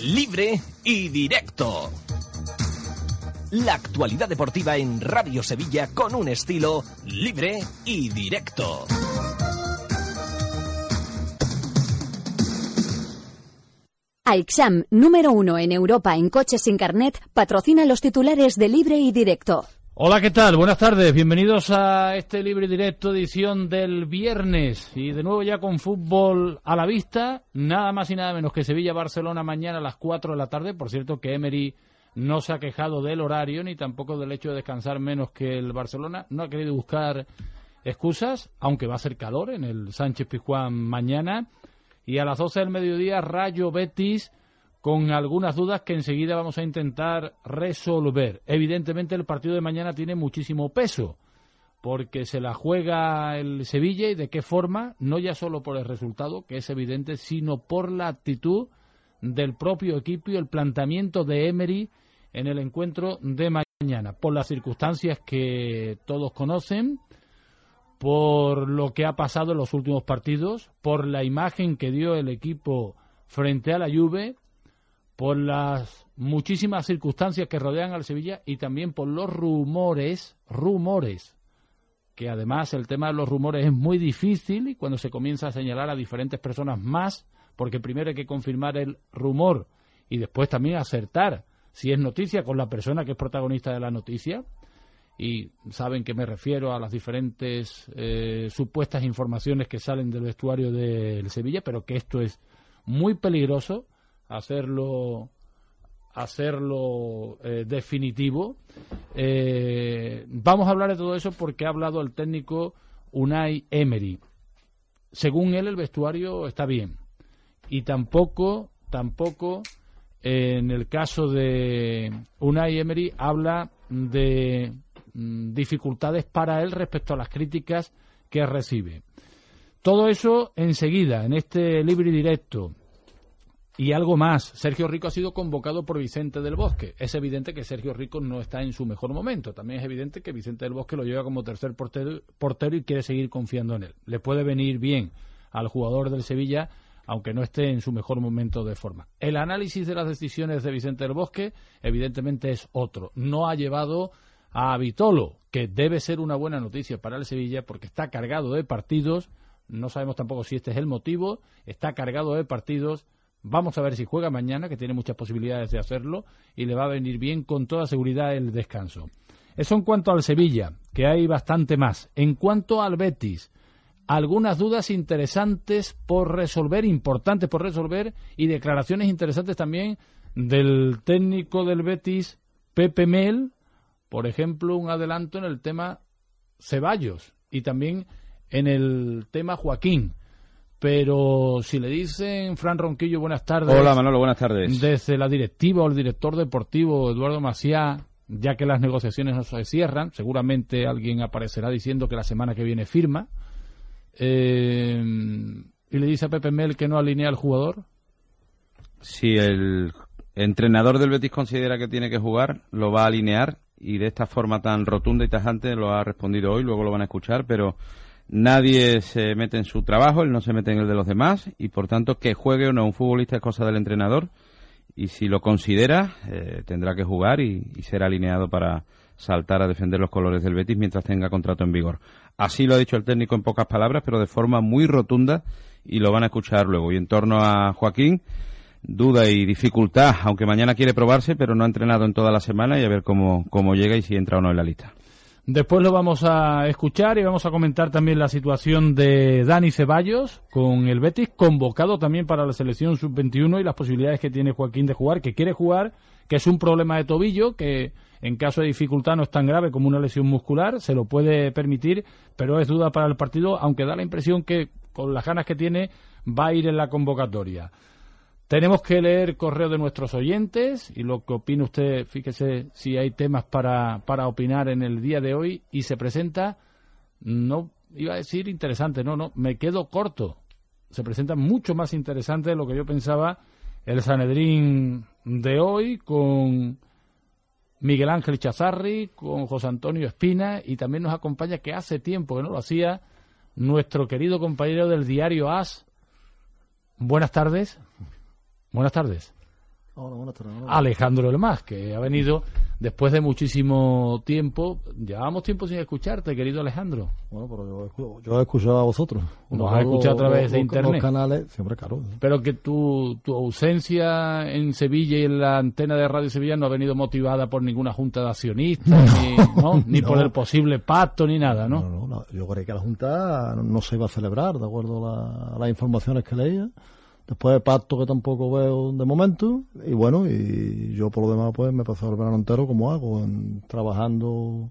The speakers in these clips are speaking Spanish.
Libre y directo. La actualidad deportiva en Radio Sevilla con un estilo libre y directo. AIXAM, número uno en Europa en coches sin carnet, patrocina los titulares de Libre y Directo. Hola, ¿qué tal? Buenas tardes. Bienvenidos a este Libre Directo edición del viernes. Y de nuevo ya con fútbol a la vista. Nada más y nada menos que Sevilla-Barcelona mañana a las 4 de la tarde. Por cierto que Emery no se ha quejado del horario ni tampoco del hecho de descansar menos que el Barcelona. No ha querido buscar excusas, aunque va a ser calor en el Sánchez Pizjuán mañana. Y a las 12 del mediodía, Rayo Betis, con algunas dudas que enseguida vamos a intentar resolver. Evidentemente, el partido de mañana tiene muchísimo peso, porque se la juega el Sevilla y de qué forma, no ya solo por el resultado, que es evidente, sino por la actitud del propio equipo y el planteamiento de Emery en el encuentro de mañana, por las circunstancias que todos conocen por lo que ha pasado en los últimos partidos, por la imagen que dio el equipo frente a la Juve, por las muchísimas circunstancias que rodean al Sevilla y también por los rumores, rumores, que además el tema de los rumores es muy difícil y cuando se comienza a señalar a diferentes personas más, porque primero hay que confirmar el rumor y después también acertar si es noticia con la persona que es protagonista de la noticia, y saben que me refiero a las diferentes eh, supuestas informaciones que salen del vestuario del Sevilla, pero que esto es muy peligroso hacerlo hacerlo eh, definitivo. Eh, vamos a hablar de todo eso porque ha hablado el técnico Unai Emery. Según él, el vestuario está bien. Y tampoco, tampoco, en el caso de Unai Emery, habla de Mm, dificultades para él respecto a las críticas que recibe. Todo eso enseguida, en este libre directo. Y algo más, Sergio Rico ha sido convocado por Vicente del Bosque. Es evidente que Sergio Rico no está en su mejor momento. También es evidente que Vicente del Bosque lo lleva como tercer portero, y quiere seguir confiando en él. Le puede venir bien al jugador del Sevilla, aunque no esté en su mejor momento de forma. El análisis de las decisiones de Vicente del Bosque, evidentemente, es otro. No ha llevado a Vitolo, que debe ser una buena noticia para el Sevilla porque está cargado de partidos. No sabemos tampoco si este es el motivo. Está cargado de partidos. Vamos a ver si juega mañana, que tiene muchas posibilidades de hacerlo, y le va a venir bien con toda seguridad el descanso. Eso en cuanto al Sevilla, que hay bastante más. En cuanto al Betis, algunas dudas interesantes por resolver, importantes por resolver, y declaraciones interesantes también del técnico del Betis, Pepe Mel, por ejemplo, un adelanto en el tema Ceballos y también en el tema Joaquín. Pero si le dicen, Fran Ronquillo, buenas tardes. Hola Manolo, buenas tardes. Desde la directiva o el director deportivo Eduardo Maciá, ya que las negociaciones no se cierran, seguramente alguien aparecerá diciendo que la semana que viene firma. Eh, y le dice a Pepe Mel que no alinea al jugador. Si el entrenador del Betis considera que tiene que jugar, lo va a alinear y de esta forma tan rotunda y tajante lo ha respondido hoy, luego lo van a escuchar, pero nadie se mete en su trabajo, él no se mete en el de los demás y por tanto que juegue o no un futbolista es cosa del entrenador y si lo considera eh, tendrá que jugar y, ser alineado para saltar a defender los colores del Betis mientras tenga contrato en vigor. Así lo ha dicho el técnico en pocas palabras, pero de forma muy rotunda y lo van a escuchar luego. Y en torno a Joaquín, duda y dificultad, aunque mañana quiere probarse, pero no ha entrenado en toda la semana y a ver cómo, cómo llega y si entra o no en la lista. Después lo vamos a escuchar y vamos a comentar también la situación de Dani Ceballos con el Betis, convocado también para la selección sub-21 y las posibilidades que tiene Joaquín de jugar, que quiere jugar, que es un problema de tobillo, que en caso de dificultad no es tan grave como una lesión muscular, se lo puede permitir, pero es duda para el partido, aunque da la impresión que con las ganas que tiene va a ir en la convocatoria. Tenemos que leer correo de nuestros oyentes y lo que opina usted, fíjese si hay temas para, para opinar en el día de hoy y se presenta, no iba a decir interesante, no, no, me quedo corto. Se presenta mucho más interesante de lo que yo pensaba el Sanedrín de hoy con Miguel Ángel Chazarri, con José Antonio Espina y también nos acompaña, que hace tiempo que no lo hacía, nuestro querido compañero del diario AS. Buenas tardes. Buenas tardes. Hola, buenas tardes. Alejandro Elmas, que ha venido después de muchísimo tiempo. Llevábamos tiempo sin escucharte, querido Alejandro. Bueno, pero yo, yo he escuchado a vosotros. Nos has escuchado a través de internet. Los canales, siempre caro. Pero que tu, tu ausencia en Sevilla y en la antena de Radio Sevilla no ha venido motivada por ninguna junta de accionistas, ni, ¿no? ni por el posible pacto, ni nada, ¿no? No, no, no, yo creí que la Junta no, no se iba a celebrar, de acuerdo a, la- a las informaciones que leía. Después de pacto que tampoco veo de momento. Y bueno, y yo por lo demás pues me he pasado el verano entero como hago, en- trabajando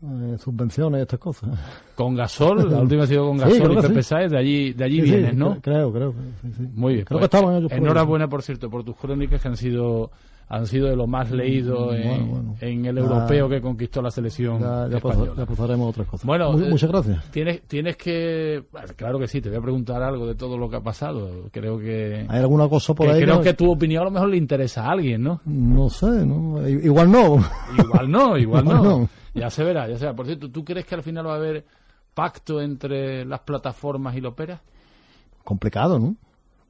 eh, subvenciones y estas cosas. Con Gasol, la última ha sido con Gasol y Pepe sí. De allí, de allí Sí, vienes, ¿no? cre- Creo, creo. Muy bien. Creo pues, que estaban ellos por. Enhorabuena, por cierto, por tus crónicas que han sido han sido de lo más leído Bueno, en, bueno. en el Ya- europeo que conquistó la selección Ya, española. pasaremos a otras cosas. Bueno, eh, muchas gracias. Tienes, tienes que... claro que sí, te voy a preguntar algo de todo lo que ha pasado. Creo que... ¿Hay alguna cosa por que ahí? creo que- que tu opinión a lo mejor le interesa a alguien, ¿no? No sé, ¿no? I- Igual no. Igual no, igual no. Igual no. Ya se verá, ya se verá. Por cierto, ¿tú crees que al final va a haber pacto entre las plataformas y la ópera? Complicado, ¿no?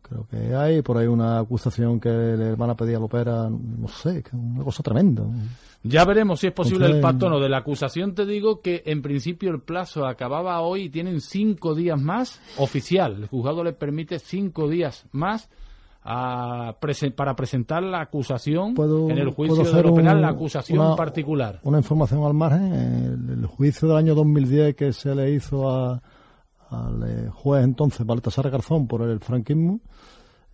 Creo que hay por ahí una acusación que le van a pedir a la ópera, no sé, una cosa tremenda. Ya veremos si es posible el pacto o no. De la acusación te digo que en principio el plazo acababa hoy y tienen cinco días más oficial. El juzgado le permite cinco días más a prese- para presentar la acusación en el juicio de lo penal, un- la acusación una- particular. Una información al margen, el, el juicio del año 2010 que se le hizo a- al eh, juez entonces Baltasar Garzón por el franquismo,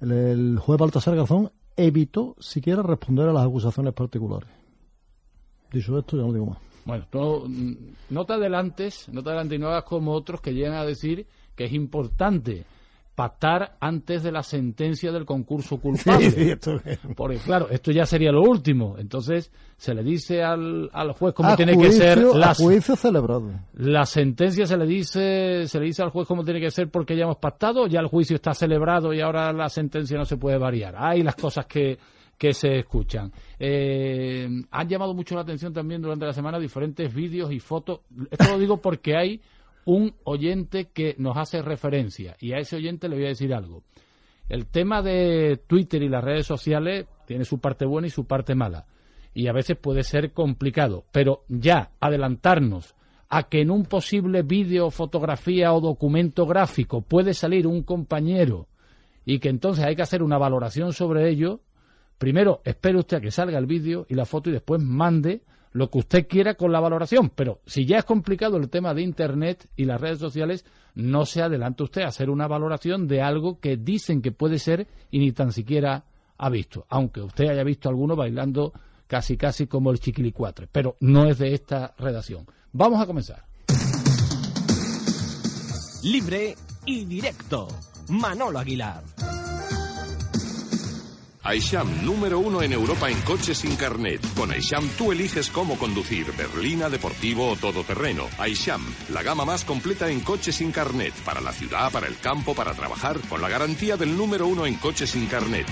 el, juez Baltasar Garzón evitó siquiera responder a las acusaciones particulares. Dicho esto, ya no digo más. Bueno, tú, mm, no te adelantes, no te adelantes y no como otros que llegan a decir que es importante pactar antes de la sentencia del concurso culpable. Sí, esto es- Porque claro, esto ya sería lo último. Entonces se le dice al, al juez cómo A tiene que ser la, juicio celebrado. la sentencia se le dice se le dice al juez cómo tiene que ser porque ya hemos pactado, ya el juicio está celebrado y ahora la sentencia no se puede variar. Hay las cosas que que se escuchan. Eh, han llamado mucho la atención también durante la semana diferentes vídeos y fotos. Esto lo digo porque hay un oyente que nos hace referencia y a ese oyente le voy a decir algo. El tema de Twitter y las redes sociales tiene su parte buena y su parte mala. Y a veces puede ser complicado. Pero ya adelantarnos a que en un posible vídeo, fotografía o documento gráfico puede salir un compañero y que entonces hay que hacer una valoración sobre ello, primero espere usted a que salga el vídeo y la foto y después mande lo que usted quiera con la valoración. Pero si ya es complicado el tema de Internet y las redes sociales, no se adelante usted a hacer una valoración de algo que dicen que puede ser y ni tan siquiera ha visto. Aunque usted haya visto alguno bailando casi casi como el chiquilicuatre. Pero no es de esta redacción. Vamos a comenzar. Libre y directo. Manolo Aguilar. Aisham, número uno en Europa en coches sin carnet. Con Aisham tú eliges cómo conducir, berlina, deportivo o todoterreno. Aisham, la gama más completa en coches sin carnet. Para la ciudad, para el campo, para trabajar, con la garantía del número uno en coches sin carnet.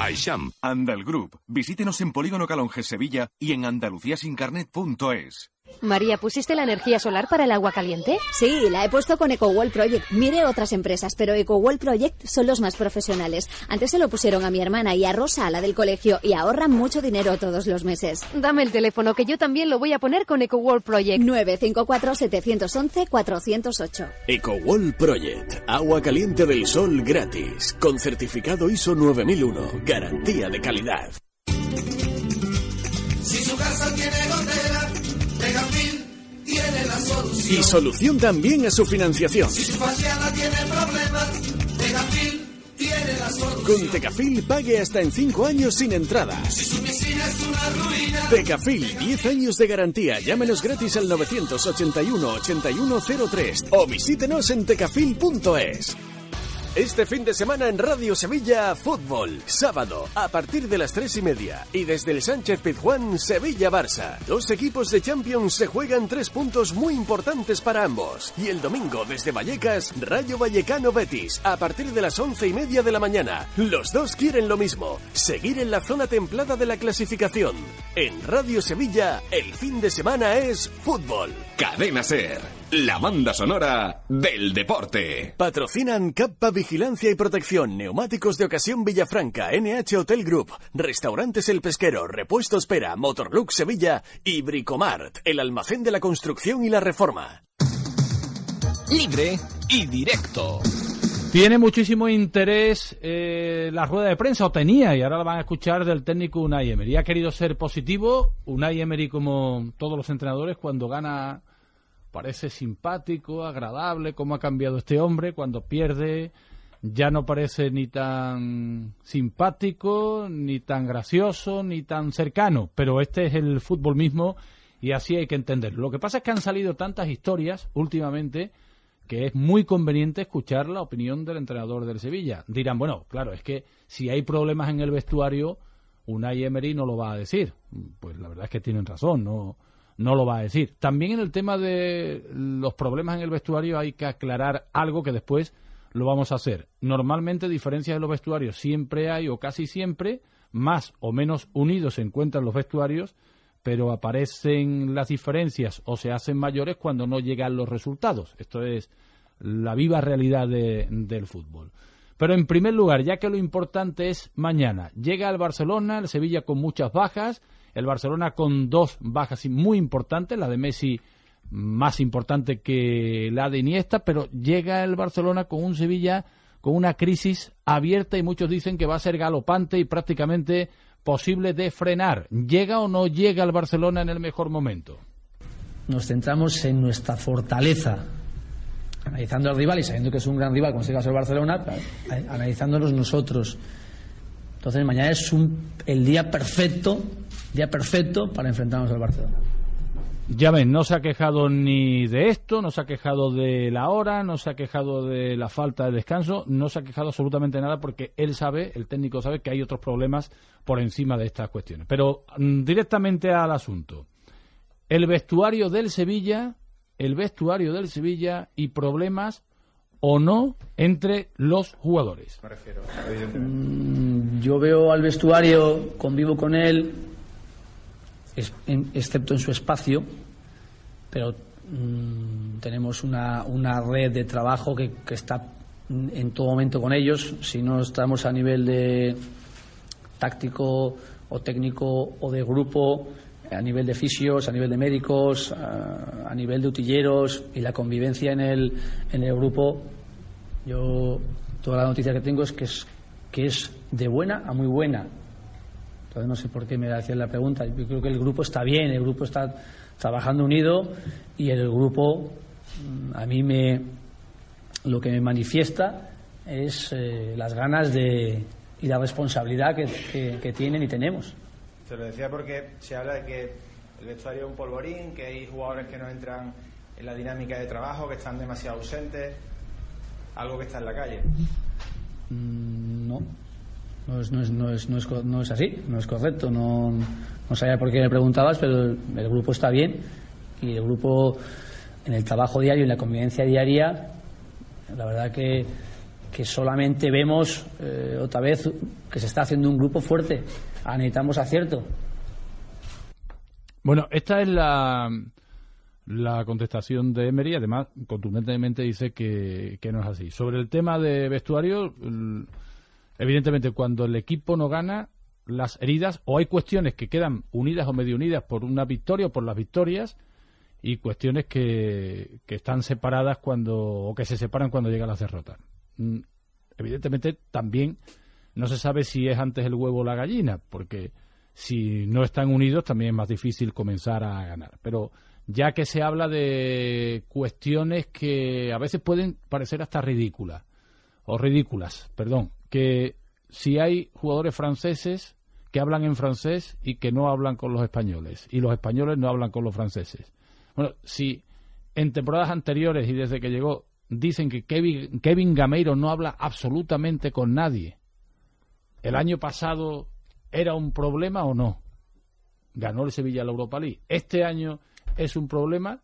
Aisham. Andal Group. Visítenos en Polígono Calonges Sevilla y en andaluciasincarnet.es. María, ¿pusiste la energía solar para el agua caliente? Sí, la he puesto con EcoWall Project. Mire otras empresas, pero EcoWall Project son los más profesionales. Antes se lo pusieron a mi hermana y a Rosa, a la del colegio, y ahorran mucho dinero todos los meses. Dame el teléfono, que yo también lo voy a poner con EcoWorld Project. 954-711-408. EcoWall Project. Agua caliente del sol gratis. Con certificado ISO 9001. Garantía de calidad. Si su casa tiene Tegafil tiene la solución. Y solución también a su financiación. Si su faciana tiene problemas, Tegafil tiene la solución. Con Tecafil pague hasta en 5 años sin entrada. Si su piscina es una ruina, Tecafil, 10 años de garantía. Llámenos gratis al 981 8103 o visítenos en tecafil.es. Este fin de semana en Radio Sevilla, fútbol. Sábado, a partir de las tres y media. Y desde el Sánchez Pizjuán, Sevilla-Barça. Dos equipos de Champions se juegan tres puntos muy importantes para ambos. Y el domingo, desde Vallecas, Rayo Vallecano Betis. A partir de las once y media de la mañana. Los dos quieren lo mismo. Seguir en la zona templada de la clasificación. En Radio Sevilla, el fin de semana es fútbol. Cadena Ser, la banda sonora del deporte. Patrocinan Cappa Vigilancia y Protección, Neumáticos de Ocasión Villafranca, NH Hotel Group, Restaurantes El Pesquero, Repuestos Pera, Motorlux Sevilla y Bricomart, el almacén de la construcción y la reforma. Libre y directo. Tiene muchísimo interés eh, la rueda de prensa, o tenía, y ahora la van a escuchar del técnico Unai Emery. Ha querido ser positivo. Unai Emery, como todos los entrenadores, cuando gana parece simpático, agradable, cómo ha cambiado este hombre. Cuando pierde ya no parece ni tan simpático, ni tan gracioso, ni tan cercano. Pero este es el fútbol mismo y así hay que entenderlo. Lo que pasa es que han salido tantas historias últimamente que es muy conveniente escuchar la opinión del entrenador del Sevilla. Dirán, bueno, claro, es que si hay problemas en el vestuario, Unai Emery no lo va a decir. Pues la verdad es que tienen razón, no, no lo va a decir. También en el tema de los problemas en el vestuario hay que aclarar algo que después lo vamos a hacer. Normalmente diferencias en los vestuarios siempre hay o casi siempre, más o menos unidos se encuentran los vestuarios, pero aparecen las diferencias o se hacen mayores cuando no llegan los resultados. Esto es la viva realidad de- del fútbol. Pero en primer lugar, ya que lo importante es mañana, llega el Barcelona, el Sevilla con muchas bajas, el Barcelona con dos bajas muy importantes, la de Messi más importante que la de Iniesta, pero llega el Barcelona con un Sevilla con una crisis abierta y muchos dicen que va a ser galopante y prácticamente posible de frenar. ¿Llega o no llega el Barcelona en el mejor momento? nos centramos en nuestra fortaleza, analizando al rival y sabiendo que es un gran rival, como es el caso del Barcelona, analizándonos nosotros. Entonces mañana es un- el día perfecto, día perfecto para enfrentarnos al Barcelona. Ya ven, no se ha quejado ni de esto, no se ha quejado de la hora, no se ha quejado de la falta de descanso, no se ha quejado absolutamente nada porque él sabe, el técnico sabe que hay otros problemas por encima de estas cuestiones. Pero mm, directamente al asunto. El vestuario del Sevilla, el vestuario del Sevilla y problemas o no entre los jugadores. Mm, Yo veo al vestuario, convivo con él, es- en- excepto en su espacio, pero mm, tenemos una, una red de trabajo que, que está en todo momento con ellos. Si no estamos a nivel de táctico o técnico o de grupo, a nivel de fisios, a nivel de médicos, a, a nivel de utilleros y la convivencia en el, en el grupo, yo toda la noticia que tengo es que es que es de buena a muy buena. Entonces no sé por qué me hacían la pregunta. Yo creo que el grupo está bien, el grupo está trabajando unido y el grupo mm, a mí me lo que me manifiesta es eh, las ganas de y la responsabilidad que, que- que tienen y tenemos. Te lo decía porque se habla de que el vestuario es un polvorín, que hay jugadores que no entran en la dinámica de trabajo, que están demasiado ausentes, algo que está en la calle. Mm, No, no es, no, es, no, es, no, es, no es así, no es correcto. No, no sabía por qué me preguntabas, pero el, grupo está bien y el grupo en el trabajo diario y en la convivencia diaria, la verdad que, que solamente vemos eh, otra vez que se está haciendo un grupo fuerte. Ah, necesitamos acierto. Bueno, esta es la, la contestación de Emery. Además, contundentemente dice que, que no es así. Sobre el tema de vestuario, evidentemente, cuando el equipo no gana, las heridas, o hay cuestiones que quedan unidas o medio unidas por una victoria o por las victorias, y cuestiones que, están separadas cuando, o que se separan cuando llegan las derrotas. Mm, Evidentemente, también no se sabe si es antes el huevo o la gallina, porque si no están unidos también es más difícil comenzar a ganar. Pero ya que se habla de cuestiones que a veces pueden parecer hasta ridículas, o ridículas, perdón, que si hay jugadores franceses que hablan en francés y que no hablan con los españoles, y los españoles no hablan con los franceses. Bueno, si en temporadas anteriores y desde que llegó dicen que Kevin, Gameiro no habla absolutamente con nadie. ¿El año pasado era un problema o no? Ganó el Sevilla la Europa League. Este año es un problema,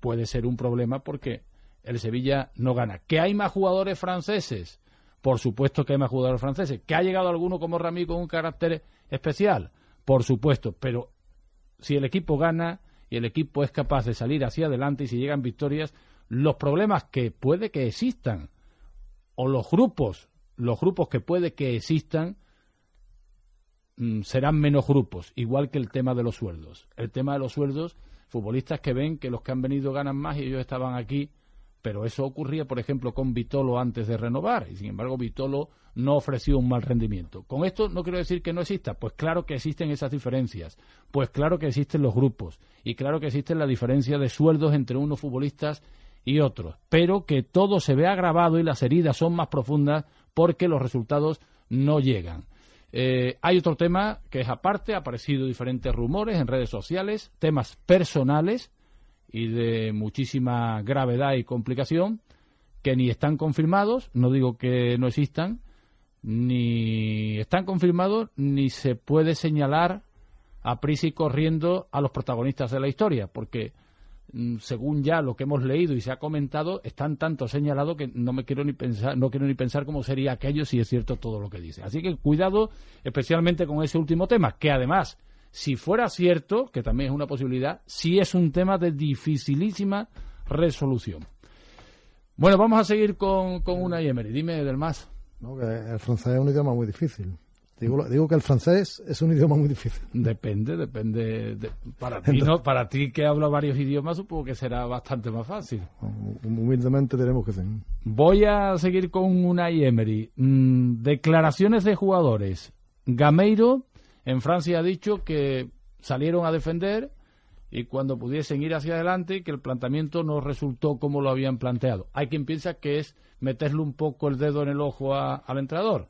puede ser un problema porque el Sevilla no gana. ¿Que hay más jugadores franceses? Por supuesto que hay más jugadores franceses. ¿Que ha llegado alguno como Rami con un carácter especial? Por supuesto, pero si el equipo gana y el equipo es capaz de salir hacia adelante y si llegan victorias, los problemas que puede que existan o los grupos, los grupos que puede que existan mm, serán menos grupos, igual que el tema de los sueldos. El tema de los sueldos, futbolistas que ven que los que han venido ganan más y ellos estaban aquí pero eso ocurría, por ejemplo, con Vitolo antes de renovar, y sin embargo Vitolo no ofreció un mal rendimiento. Con esto no quiero decir que no exista, pues claro que existen esas diferencias, pues claro que existen los grupos, y claro que existe la diferencia de sueldos entre unos futbolistas y otros, pero que todo se ve agravado y las heridas son más profundas porque los resultados no llegan. Eh, hay otro tema que es aparte, ha aparecido diferentes rumores en redes sociales, temas personales, y de muchísima gravedad y complicación que ni están confirmados, no digo que no existan, ni están confirmados ni se puede señalar a prisa y corriendo a los protagonistas de la historia, porque mm, según ya lo que hemos leído y se ha comentado, están tanto señalados que no me quiero ni pensar, no quiero ni pensar cómo sería aquello si es cierto todo lo que dice. Así que cuidado especialmente con ese último tema, que además si fuera cierto, que también es una posibilidad, sí es un tema de dificilísima resolución. Bueno, vamos a seguir con, con una Emery. Dime del más. No, que el francés es un idioma muy difícil. Digo, digo que el francés es un idioma muy difícil. Depende, depende. para, ti, ¿no? para ti que habla varios idiomas, supongo que será bastante más fácil. Humildemente tenemos que ser. Voy a seguir con una Emery. Mm, declaraciones de jugadores. Gameiro en Francia ha dicho que salieron a defender y cuando pudiesen ir hacia adelante que el planteamiento no resultó como lo habían planteado. Hay quien piensa que es meterle un poco el dedo en el ojo al entrenador.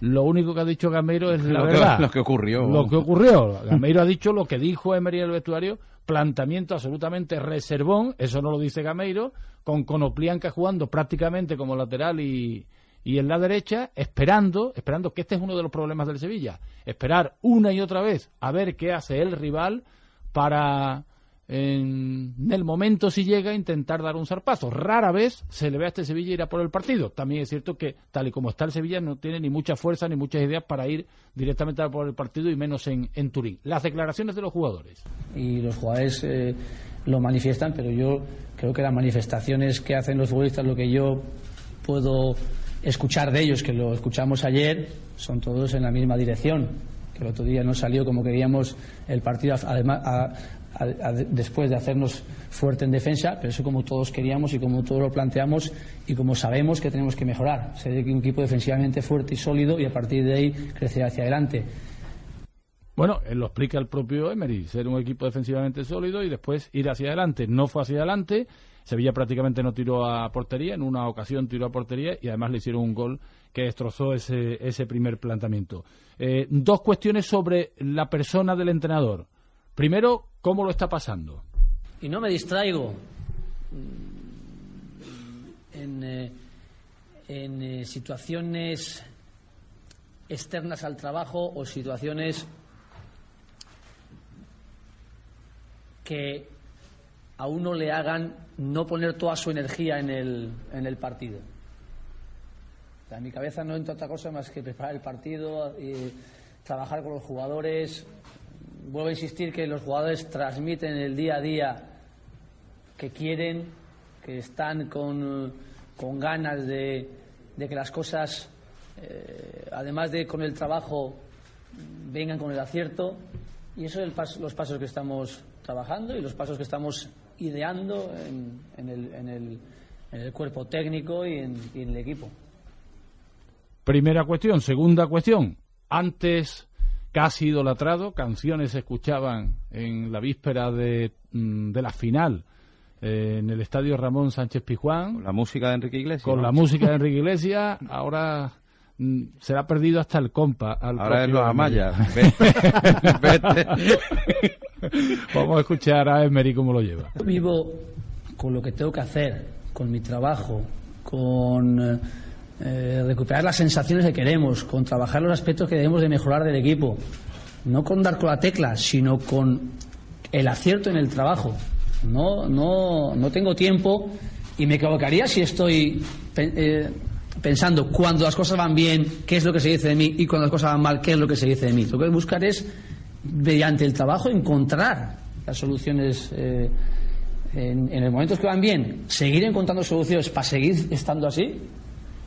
Lo único que ha dicho Gameiro es la verdad. lo que ocurrió. Lo que ocurrió. Gameiro ha dicho lo que dijo Emery en el vestuario, planteamiento absolutamente reservón, eso no lo dice Gameiro, con Conoplianca jugando prácticamente como lateral y, y en la derecha esperando, esperando que este es uno de los problemas del Sevilla, esperar una y otra vez a ver qué hace el rival para en el momento si llega intentar dar un zarpazo. Rara vez se le ve a este Sevilla ir a por el partido. También es cierto que tal y como está el Sevilla no tiene ni mucha fuerza ni muchas ideas para ir directamente a por el partido y menos en, en Turín. Las declaraciones de los jugadores. Y los jugadores eh, lo manifiestan, pero yo creo que las manifestaciones que hacen los futbolistas, lo que yo puedo escuchar de ellos, que lo escuchamos ayer, son todos en la misma dirección. Que el otro día no salió como queríamos el partido, además, después de hacernos fuerte en defensa, pero eso como todos queríamos y como todos lo planteamos y como sabemos que tenemos que mejorar. Ser un equipo defensivamente fuerte y sólido y a partir de ahí crecer hacia adelante. Bueno, él lo explica el propio Emery, ser un equipo defensivamente sólido y después ir hacia adelante. No fue hacia adelante Sevilla prácticamente no tiró a portería, en una ocasión tiró a portería y además le hicieron un gol que destrozó ese, ese primer planteamiento. Eh, dos cuestiones sobre la persona del entrenador. Primero, ¿cómo lo está pasando? Y no me distraigo en, eh, en eh, situaciones externas al trabajo o situaciones que a uno le hagan no poner toda su energía en el, en el partido. en mi cabeza no entra otra cosa más que preparar el partido, y trabajar con los jugadores. Vuelvo a insistir que los jugadores transmiten el día a día que quieren, que están con, con ganas de, de, que las cosas, eh, además de con el trabajo, vengan con el acierto. Y eso es los pasos que estamos trabajando y los pasos que estamos ideando en, el, en, el, en el, cuerpo técnico y en, el equipo. Primera cuestión. Segunda cuestión. Antes casi idolatrado, canciones se escuchaban en la víspera de, mm, de la final eh, en el estadio Ramón Sánchez Pijuán. Con la música de Enrique Iglesias. Con la música de Enrique Iglesias. Ahora mm, se ha perdido hasta el compa. Ahora es los Amaya. Vamos a escuchar a Emery cómo lo lleva. Vivo con lo que tengo que hacer, con mi trabajo, con eh, recuperar las sensaciones que queremos, con trabajar los aspectos que debemos de mejorar del equipo, no con dar con la tecla, sino con el acierto en el trabajo. No, no, no tengo tiempo y me equivocaría si estoy eh, pensando cuando las cosas van bien, qué es lo que se dice de mí, y cuando las cosas van mal, qué es lo que se dice de mí. Lo que buscar es, mediante el trabajo, encontrar las soluciones. Eh, en, en los momentos que van bien, seguir encontrando soluciones para seguir estando así,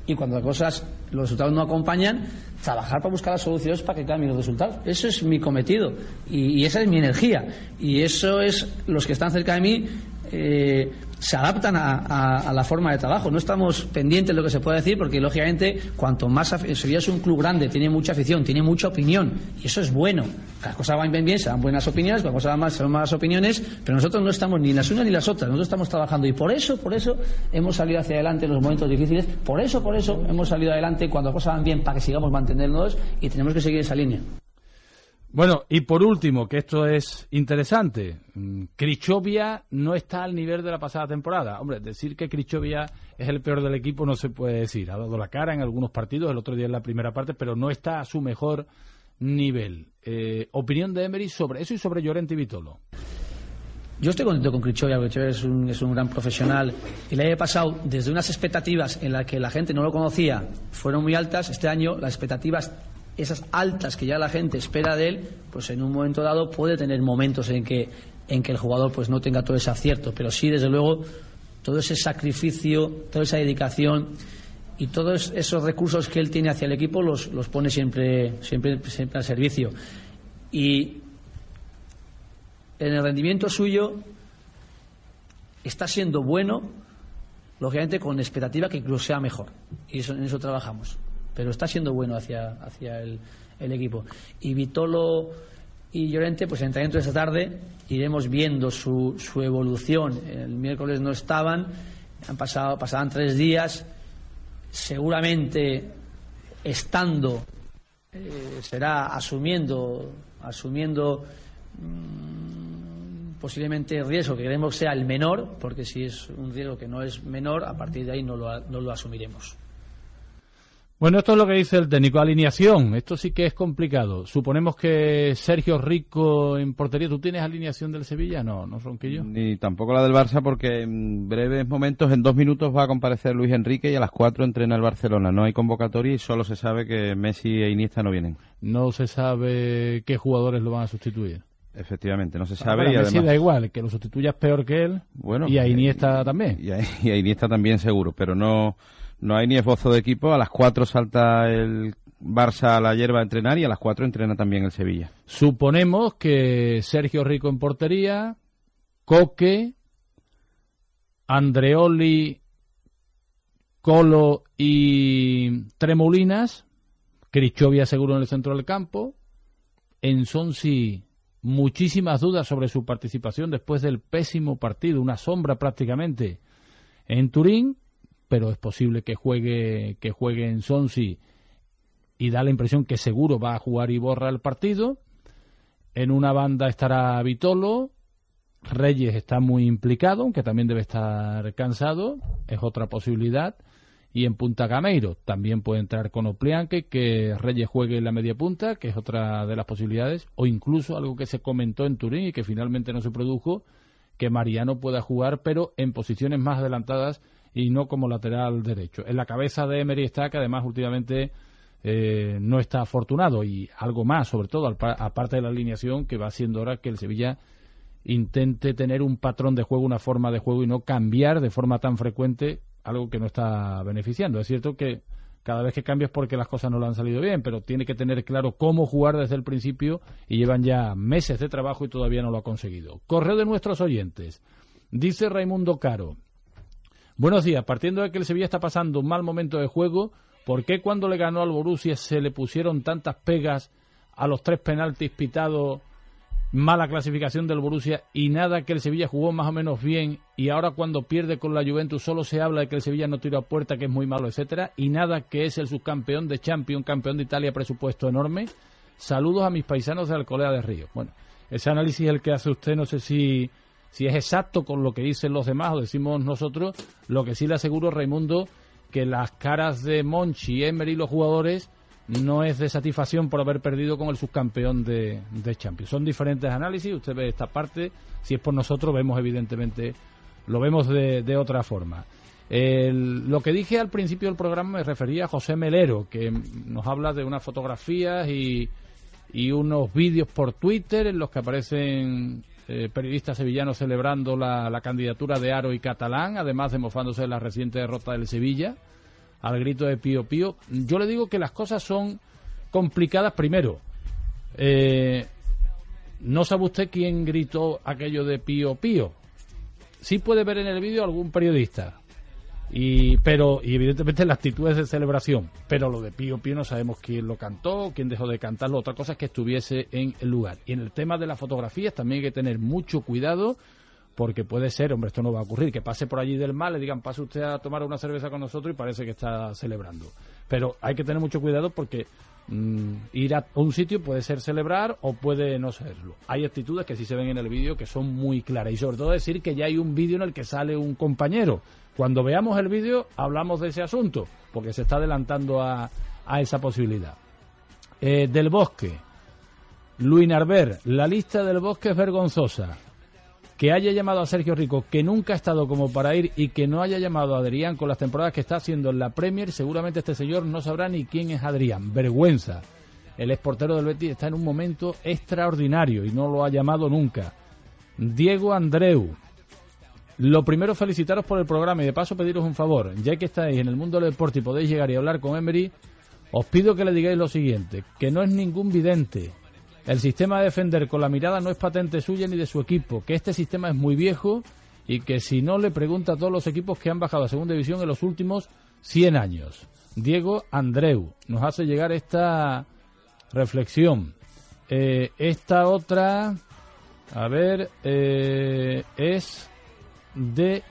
y cuando las cosas, los resultados no acompañan, trabajar para buscar las soluciones para que cambien los resultados. Eso es mi cometido y, y esa es mi energía. Y eso es los que están cerca de mí. Eh, se adaptan a, la forma de trabajo. No estamos pendientes de lo que se puede decir porque, lógicamente, cuanto más. Sevilla es un club grande, tiene mucha afición, tiene mucha opinión y eso es bueno. Las cosas van bien, bien, se dan buenas opiniones, las cosas van mal, se dan malas opiniones, pero nosotros no estamos ni las unas ni las otras, nosotros estamos trabajando y por eso, por eso hemos salido hacia adelante en los momentos difíciles, por eso, por eso hemos salido adelante cuando las cosas van bien para que sigamos manteniéndonos y tenemos que seguir esa línea. Bueno, y por último, que esto es interesante, mm, no está al nivel de la pasada temporada. Hombre, decir que Krichovia es el peor del equipo no se puede decir. Ha dado la cara en algunos partidos, el otro día en la primera parte, pero no está a su mejor nivel. Eh, opinión de Emery sobre eso y sobre Llorente y Vitolo. Yo estoy contento con Krichovia, porque es un, es un gran profesional le he pasado desde unas expectativas en las que la gente no lo conocía, fueron muy altas. Este año las expectativas esas altas que ya la gente espera de él, pues en un momento dado puede tener momentos en que, en que el jugador pues no tenga todo ese acierto, pero sí, desde luego, todo ese sacrificio, toda esa dedicación y todos esos recursos que él tiene hacia el equipo los, los pone siempre, siempre, siempre al servicio. Y en el rendimiento suyo está siendo bueno, lógicamente con expectativa que incluso sea mejor. Y eso, en eso trabajamos pero está siendo bueno hacia, hacia el, equipo. Y Vitolo y Llorente, pues en entrenamiento de esta tarde iremos viendo su, su evolución. El miércoles no estaban, han pasado, pasaban tres días, seguramente estando eh, será asumiendo, asumiendo mm, posiblemente el riesgo que queremos sea el menor, porque si es un riesgo que no es menor, a partir de ahí no lo, no lo asumiremos. Bueno, esto es lo que dice el técnico. Alineación. Esto sí que es complicado. Suponemos que Sergio Rico en portería. ¿Tú tienes alineación del Sevilla? No, no son que yo. Ni tampoco la del Barça, porque en breves momentos, en dos minutos, va a comparecer Luis Enrique y a las cuatro entrena el Barcelona. No hay convocatoria y solo se sabe que Messi e Iniesta no vienen. No se sabe qué jugadores lo van a sustituir. Efectivamente, no se sabe. y además... da igual, que lo sustituyas peor que él. Bueno, y a Iniesta también. Y y a Iniesta también seguro, pero no no hay ni esbozo de equipo. A las 4 salta el Barça a la hierba a entrenar y a las 4 entrena también el Sevilla. Suponemos que Sergio Rico en portería, Coque, Andreoli, Colo y Tremolinas, Crichovia seguro en el centro del campo, en Sonsi muchísimas dudas sobre su participación después del pésimo partido, una sombra prácticamente en Turín, pero es posible que juegue, que juegue en Sonsi y da la impresión que seguro va a jugar y borra el partido. En una banda estará Vitolo, Reyes está muy implicado, aunque también debe estar cansado, es otra posibilidad. Y en Punta Gameiro también puede entrar con Oplianque, que Reyes juegue en la media punta, que es otra de las posibilidades, o incluso algo que se comentó en Turín y que finalmente no se produjo, que Mariano pueda jugar, pero en posiciones más adelantadas y no como lateral derecho. En la cabeza de Emery está que además últimamente eh, no está afortunado y algo más, sobre todo aparte de la alineación, que va siendo hora que el Sevilla intente tener un patrón de juego, una forma de juego y no cambiar de forma tan frecuente algo que no está beneficiando. Es cierto que cada vez que cambia es porque las cosas no le han salido bien, pero tiene que tener claro cómo jugar desde el principio y llevan ya meses de trabajo y todavía no lo ha conseguido. Correo de nuestros oyentes. Dice Raimundo Caro, Buenos días. Partiendo de que el Sevilla está pasando un mal momento de juego, ¿por qué cuando le ganó al Borussia se le pusieron tantas pegas a los tres penaltis pitados, mala clasificación del Borussia y nada que el Sevilla jugó más o menos bien y ahora cuando pierde con la Juventus solo se habla de que el Sevilla no tira puerta, que es muy malo, etcétera, y nada que es el subcampeón de Champions, campeón de Italia, presupuesto enorme? Saludos a mis paisanos de Alcolea de Río. Bueno, ese análisis es el que hace usted, no sé si si es exacto con lo que dicen los demás o decimos nosotros, lo que sí le aseguro, Raimundo, que las caras de Monchi, Emery y los jugadores no es de satisfacción por haber perdido con el subcampeón de, Champions. Son diferentes análisis, usted ve esta parte, si es por nosotros vemos evidentemente, lo vemos de, otra forma. Lo que dije al principio del programa me refería a José Melero, que nos habla de unas fotografías y, y unos vídeos por Twitter en los que aparecen eh, periodistas sevillanos celebrando la, la candidatura de Aro y Catalán, además de mofándose de la reciente derrota del Sevilla, al grito de Pío Pío. Yo le digo que las cosas son complicadas primero. Eh, no sabe usted quién gritó aquello de Pío Pío. Sí puede ver en el vídeo algún periodista, y pero y evidentemente la actitud es de celebración pero lo de Pío Pío no sabemos quién lo cantó quién dejó de cantarlo otra cosa es que estuviese en el lugar y en el tema de las fotografías también hay que tener mucho cuidado porque puede ser, hombre, esto no va a ocurrir, que pase por allí del mal, le digan, pase usted a tomar una cerveza con nosotros y parece que está celebrando. Pero hay que tener mucho cuidado porque mm, ir a un sitio puede ser celebrar o puede no serlo. Hay actitudes que sí se ven en el vídeo que son muy claras y sobre todo decir que ya hay un vídeo en el que sale un compañero. Cuando veamos el vídeo hablamos de ese asunto porque se está adelantando a, a esa posibilidad. Eh, del Bosque, Luis Narver, la lista del Bosque es vergonzosa que haya llamado a Sergio Rico, que nunca ha estado como para ir y que no haya llamado a Adrián con las temporadas que está haciendo en la Premier, seguramente este señor no sabrá ni quién es Adrián. Vergüenza. El exportero del Betis está en un momento extraordinario y no lo ha llamado nunca. Diego Andreu. Lo primero, felicitaros por el programa y de paso pediros un favor. Ya que estáis en el mundo del deporte y podéis llegar y hablar con Emery, os pido que le digáis lo siguiente, que no es ningún vidente, el sistema de defender con la mirada no es patente suya ni de su equipo, que este sistema es muy viejo y que si no le pregunta a todos los equipos que han bajado a segunda división en los últimos 100 años. Diego Andreu nos hace llegar esta reflexión. Eh, esta otra, a ver, eh, es de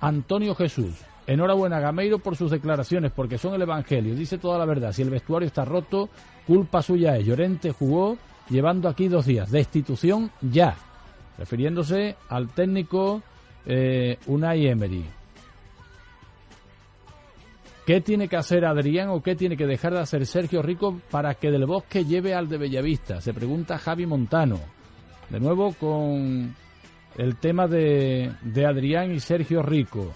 Antonio Jesús. Enhorabuena Gameiro por sus declaraciones, porque son el Evangelio. Dice toda la verdad. Si el vestuario está roto, culpa suya es. Llorente jugó llevando aquí dos días. Destitución ya. Refiriéndose al técnico eh, Unai Emery. ¿Qué tiene que hacer Adrián o qué tiene que dejar de hacer Sergio Rico para que Del Bosque lleve al de Bellavista? Se pregunta Javi Montano. De nuevo con el tema de, Adrián y Sergio Rico.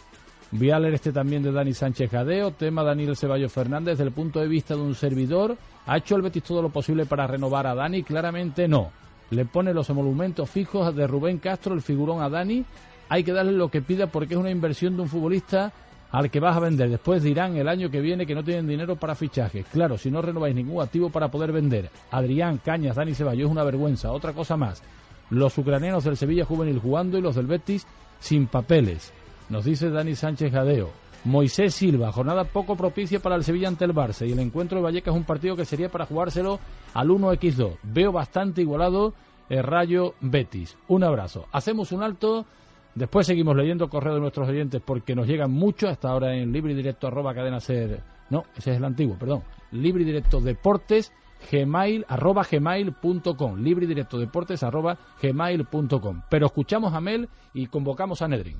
Voy a leer este también de Dani Sánchez Gadeo, tema Daniel Ceballos Fernández, desde el punto de vista de un servidor. ¿Ha hecho el Betis todo lo posible para renovar a Dani? Claramente no. Le pone los emolumentos fijos de Rubén Castro, el figurón a Dani. Hay que darle lo que pida porque es una inversión de un futbolista al que vas a vender. Después dirán el año que viene que no tienen dinero para fichajes. Claro, si no renováis ningún activo para poder vender. Adrián, Cañas, Dani Ceballos es una vergüenza. Otra cosa más. Los ucranianos del Sevilla Juvenil jugando y los del Betis sin papeles. Nos dice Dani Sánchez Gadeo. Moisés Silva, jornada poco propicia para el Sevilla ante el Barça y el encuentro de Vallecas es un partido que sería para jugárselo al 1x2. Veo bastante igualado el Rayo Betis. Un abrazo. Hacemos un alto, después seguimos leyendo correo de nuestros oyentes porque nos llegan mucho hasta ahora en libre y directo arroba cadena ser. No, ese es el antiguo, perdón. Libre y directo deportes gmail arroba gmail.com libre y directo deportes arroba gmail.com pero escuchamos a Mel y convocamos a Nedrin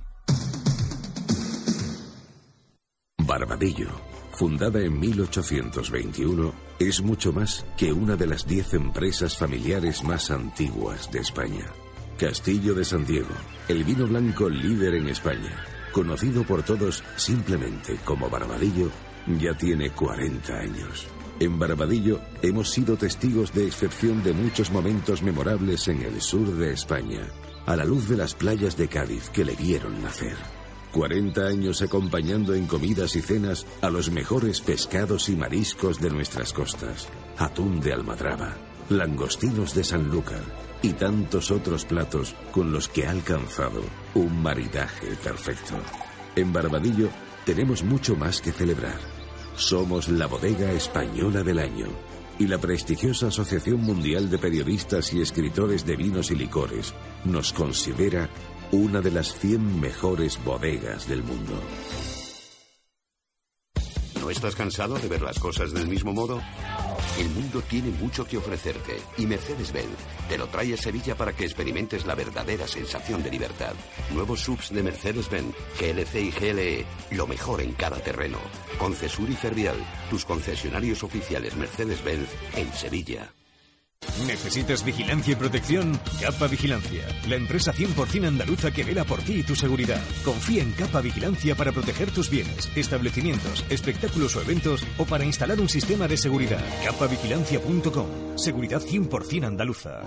Barbadillo, fundada en 1821, es mucho más que una de las diez empresas familiares más antiguas de España. Castillo de San Diego, el vino blanco líder en España, conocido por todos simplemente como Barbadillo, ya tiene 40 años. En Barbadillo hemos sido testigos de excepción de muchos momentos memorables en el sur de España, a la luz de las playas de Cádiz que le vieron nacer. 40 años acompañando en comidas y cenas a los mejores pescados y mariscos de nuestras costas. Atún de almadraba, langostinos de Sanlúcar y tantos otros platos con los que ha alcanzado un maridaje perfecto. En Barbadillo tenemos mucho más que celebrar. Somos la bodega española del año y la prestigiosa Asociación Mundial de Periodistas y Escritores de Vinos y Licores nos considera una de las 100 mejores bodegas del mundo. ¿No estás cansado de ver las cosas del mismo modo? El mundo tiene mucho que ofrecerte y Mercedes-Benz te lo trae a Sevilla para que experimentes la verdadera sensación de libertad. Nuevos subs de Mercedes-Benz, GLC y GLE, lo mejor en cada terreno. Concesur y Fervial, tus concesionarios oficiales Mercedes-Benz en Sevilla. ¿Necesitas vigilancia y protección? Capa Vigilancia, la empresa 100% andaluza que vela por ti y tu seguridad. Confía en Capa Vigilancia para proteger tus bienes, establecimientos, espectáculos o eventos o para instalar un sistema de seguridad. capavigilancia.com. Seguridad 100% andaluza.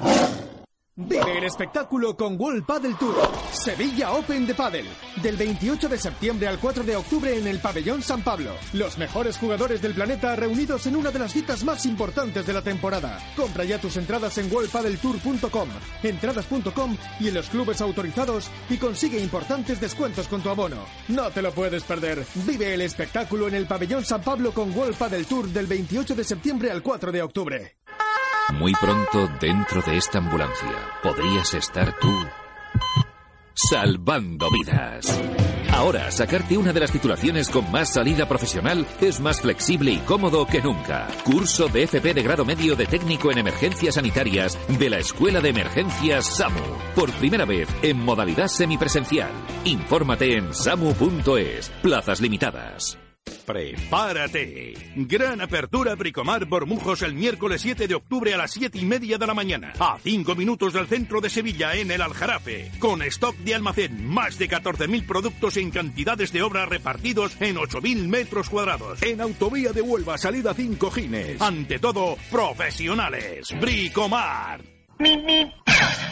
Vive el espectáculo con World Padel Tour. Sevilla Open de Padel. Del 28 de septiembre al 4 de octubre en el Pabellón San Pablo. Los mejores jugadores del planeta reunidos en una de las citas más importantes de la temporada. Compra ya tus entradas en worldpadeltour.com, entradas.com y en los clubes autorizados y consigue importantes descuentos con tu abono. No te lo puedes perder. Vive el espectáculo en el Pabellón San Pablo con World Padel Tour del 28 de septiembre al 4 de octubre. Muy pronto, dentro de esta ambulancia, podrías estar tú salvando vidas. Ahora, sacarte una de las titulaciones con más salida profesional es más flexible y cómodo que nunca. Curso de FP de grado medio de técnico en emergencias sanitarias de la Escuela de Emergencias SAMU. Por primera vez en modalidad semipresencial. Infórmate en samu.es. Plazas limitadas. Prepárate. Gran apertura Bricomar Bormujos el miércoles 7 de octubre a las 7 y media de la mañana. A 5 minutos del centro de Sevilla, en el Aljarafe. Con stock de almacén, más de 14.000 productos en cantidades de obra repartidos en 8.000 metros cuadrados. En Autovía de Huelva, salida 5 Gines. Ante todo, profesionales. Bricomar.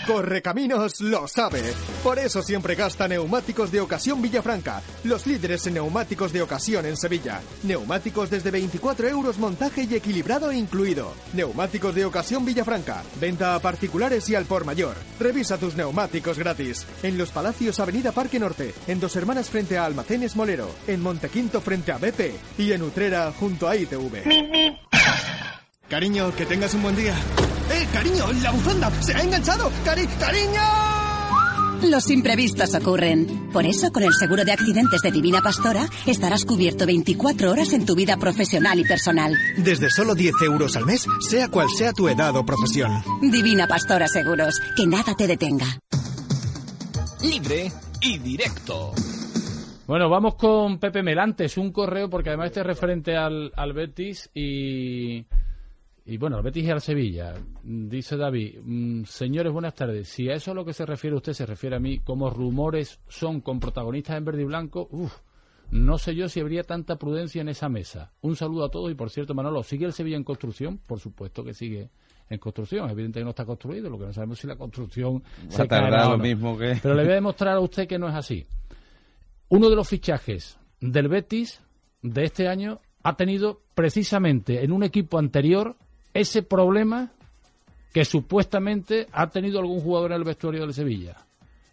Correcaminos lo sabe. Por eso siempre gasta neumáticos de ocasión Villafranca, los líderes en neumáticos de ocasión en Sevilla. Neumáticos desde 24 euros montaje y equilibrado incluido. Neumáticos de ocasión Villafranca, venta a particulares y al por mayor. Revisa tus neumáticos gratis. En Los Palacios, Avenida Parque Norte, en Dos Hermanas frente a Almacenes Molero, en Montequinto frente a BP y en Utrera junto a ITV. Cariño, que tengas un buen día. ¡Eh, cariño! ¡La bufanda! ¡Se ha enganchado! ¡Cari ¡Cariño! Los imprevistos ocurren. Por eso, con el seguro de accidentes de Divina Pastora, estarás cubierto 24 horas en tu vida profesional y personal. Desde solo 10 euros al mes, sea cual sea tu edad o profesión. Divina Pastora Seguros. Que nada te detenga. Libre y directo. Bueno, vamos con Pepe Melantes, un correo, porque además este es referente al, al Betis y y bueno, al Betis y al Sevilla. Dice David, mm, señores, buenas tardes. Si a eso a lo que se refiere usted se refiere a mí, como rumores son con protagonistas en verde y blanco, uff, no sé yo si habría tanta prudencia en esa mesa. Un saludo a todos y por cierto, Manolo, ¿sigue el Sevilla en construcción? Por supuesto que sigue en construcción. Evidentemente que no está construido, lo que no sabemos es si la construcción se tardará lo mismo que... Pero le voy a demostrar a usted que no es así. Uno de los fichajes del Betis de este año ha tenido precisamente en un equipo anterior ese problema que supuestamente ha tenido algún jugador en el vestuario del Sevilla.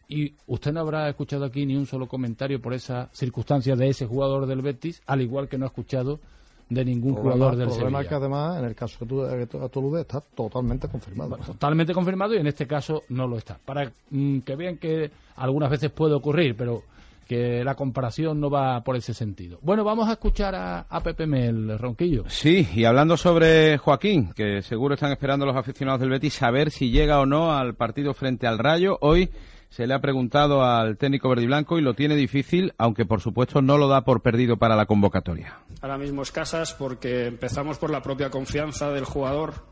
Y usted no habrá escuchado aquí ni un solo comentario por esa circunstancia de ese jugador del Betis, al igual que no ha escuchado de ningún jugador del Sevilla. El problema Sevilla. que además, en el caso que tú, que tú aludes, está totalmente confirmado. Totalmente confirmado y en este caso no lo está. Para mm, que vean que algunas veces puede ocurrir, pero que la comparación no va por ese sentido. Bueno, vamos a escuchar a, a Pepe Mel, Ronquillo. Sí, y hablando sobre Joaquín, que seguro están esperando los aficionados del Betis saber si llega o no al partido frente al Rayo. Hoy se le ha preguntado al técnico verde y blanco y lo tiene difícil, aunque por supuesto no lo da por perdido para la convocatoria. Ahora mismo escasas porque empezamos por la propia confianza del jugador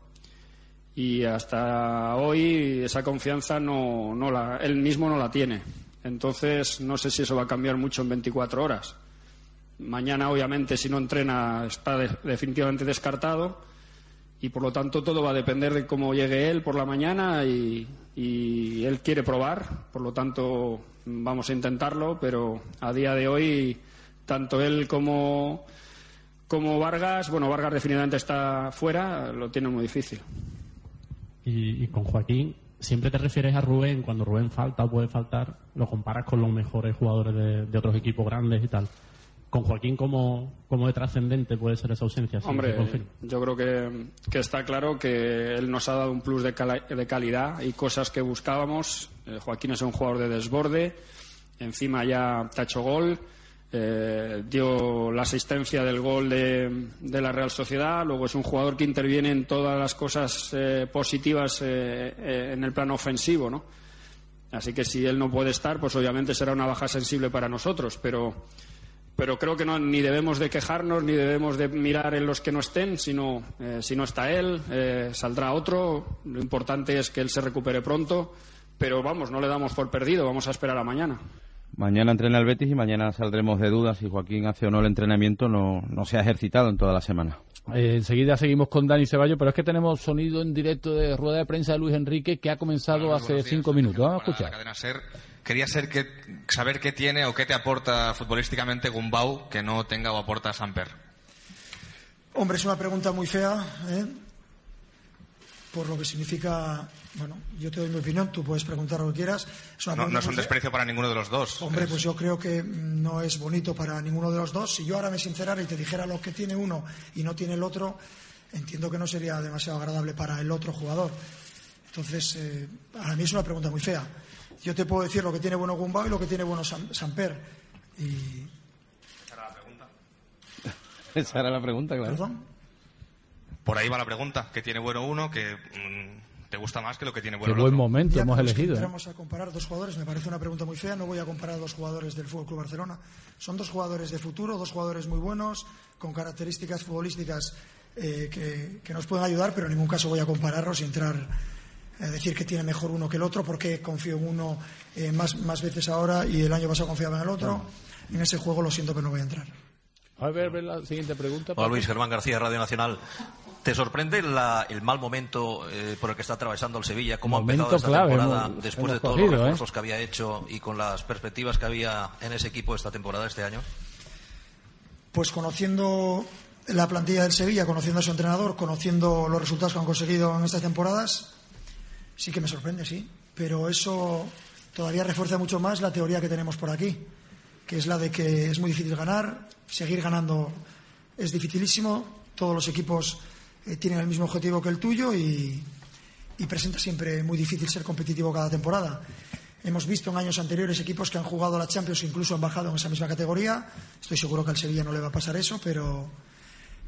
y hasta hoy esa confianza no, no la, él mismo no la tiene. Entonces, no sé si eso va a cambiar mucho en 24 horas. Mañana, obviamente, si no entrena, está de- definitivamente descartado y, por lo tanto, todo va a depender de cómo llegue él por la mañana y, él quiere probar. Por lo tanto, vamos a intentarlo, pero a día de hoy, tanto él como, como Vargas, bueno, Vargas definitivamente está fuera, lo tiene muy difícil. Y con Joaquín, siempre te refieres a Rubén, cuando Rubén falta o puede faltar, lo comparas con los mejores jugadores de, de otros equipos grandes y tal. Con Joaquín, ¿cómo, cómo de trascendente puede ser esa ausencia? Si Hombre, yo creo que, que está claro que él nos ha dado un plus de, cala- de calidad y cosas que buscábamos. Eh, Joaquín es un jugador de desborde, encima ya te ha hecho gol, eh, dio la asistencia del gol de, de, la Real Sociedad, luego es un jugador que interviene en todas las cosas eh, positivas eh, eh, en el plano ofensivo, ¿no? Así que si él no puede estar, pues obviamente será una baja sensible para nosotros, pero, pero creo que no, ni debemos de quejarnos, ni debemos de mirar en los que no estén, sino eh, si no está él, eh, saldrá otro. Lo importante es que él se recupere pronto, pero vamos, no le damos por perdido, vamos a esperar a mañana. Mañana entrena el Betis y mañana saldremos de dudas si Joaquín hace o no el entrenamiento, no, no se ha ejercitado en toda la semana. Eh, enseguida seguimos con Dani Ceballos, pero es que tenemos sonido en directo de rueda de prensa de Luis Enrique que ha comenzado hace cinco minutos. Vamos a escuchar. Cadena Ser. Quería ser que, saber qué tiene o qué te aporta futbolísticamente Gumbau que no tenga o aporta Samper. Hombre, es una pregunta muy fea, ¿eh? Por lo que significa. Bueno, yo te doy mi opinión, tú puedes preguntar lo que quieras. Es no, no, es un desprecio para ninguno de los dos. Hombre, es... pues yo creo que no es bonito para ninguno de los dos. Si yo ahora me sincerara y te dijera lo que tiene uno y no tiene el otro, entiendo que no sería demasiado agradable para el otro jugador. Entonces, eh, a mí es una pregunta muy fea. Yo te puedo decir lo que tiene bueno Gumbau y lo que tiene bueno Sam, Samper. Y... ¿Esa era la pregunta? Esa era la pregunta, claro. ¿Perdón? Por ahí va la pregunta. ¿Qué tiene bueno uno que mmm, te gusta más que lo que tiene bueno Qué el buen otro? momento Ya, hemos elegido. ¿eh? entramos a comparar dos jugadores, me parece una pregunta muy fea. No voy a comparar a dos jugadores del Fútbol Club Barcelona. Son dos jugadores de futuro, dos jugadores muy buenos, con características futbolísticas eh, que, que, nos pueden ayudar, pero en ningún caso voy a compararlos y entrar a decir que tiene mejor uno que el otro, porque confío en uno eh, más, más veces ahora y el año pasado confiaba en el otro. En ese juego lo siento, pero no voy a entrar. A ver, ver la siguiente pregunta. Hola Luis Germán García, Radio Nacional. ¿Te sorprende la, el mal momento eh, por el que está atravesando el Sevilla? ¿Cómo Momento ha empezado esta clave, temporada hemos- después hemos de todos cogido, los ¿eh? refuerzos que había hecho y con las perspectivas que había en ese equipo esta temporada, este año? Pues conociendo la plantilla del Sevilla, conociendo a su entrenador, conociendo los resultados que han conseguido en estas temporadas, sí que me sorprende, sí. Pero eso todavía refuerza mucho más la teoría que tenemos por aquí, que es la de que es muy difícil ganar, seguir ganando es dificilísimo, todos los equipos eh, tienen el mismo objetivo que el tuyo y, y presenta siempre muy difícil ser competitivo cada temporada. Hemos visto en años anteriores equipos que han jugado a la Champions e incluso han bajado en esa misma categoría. Estoy seguro que al Sevilla no le va a pasar eso, pero,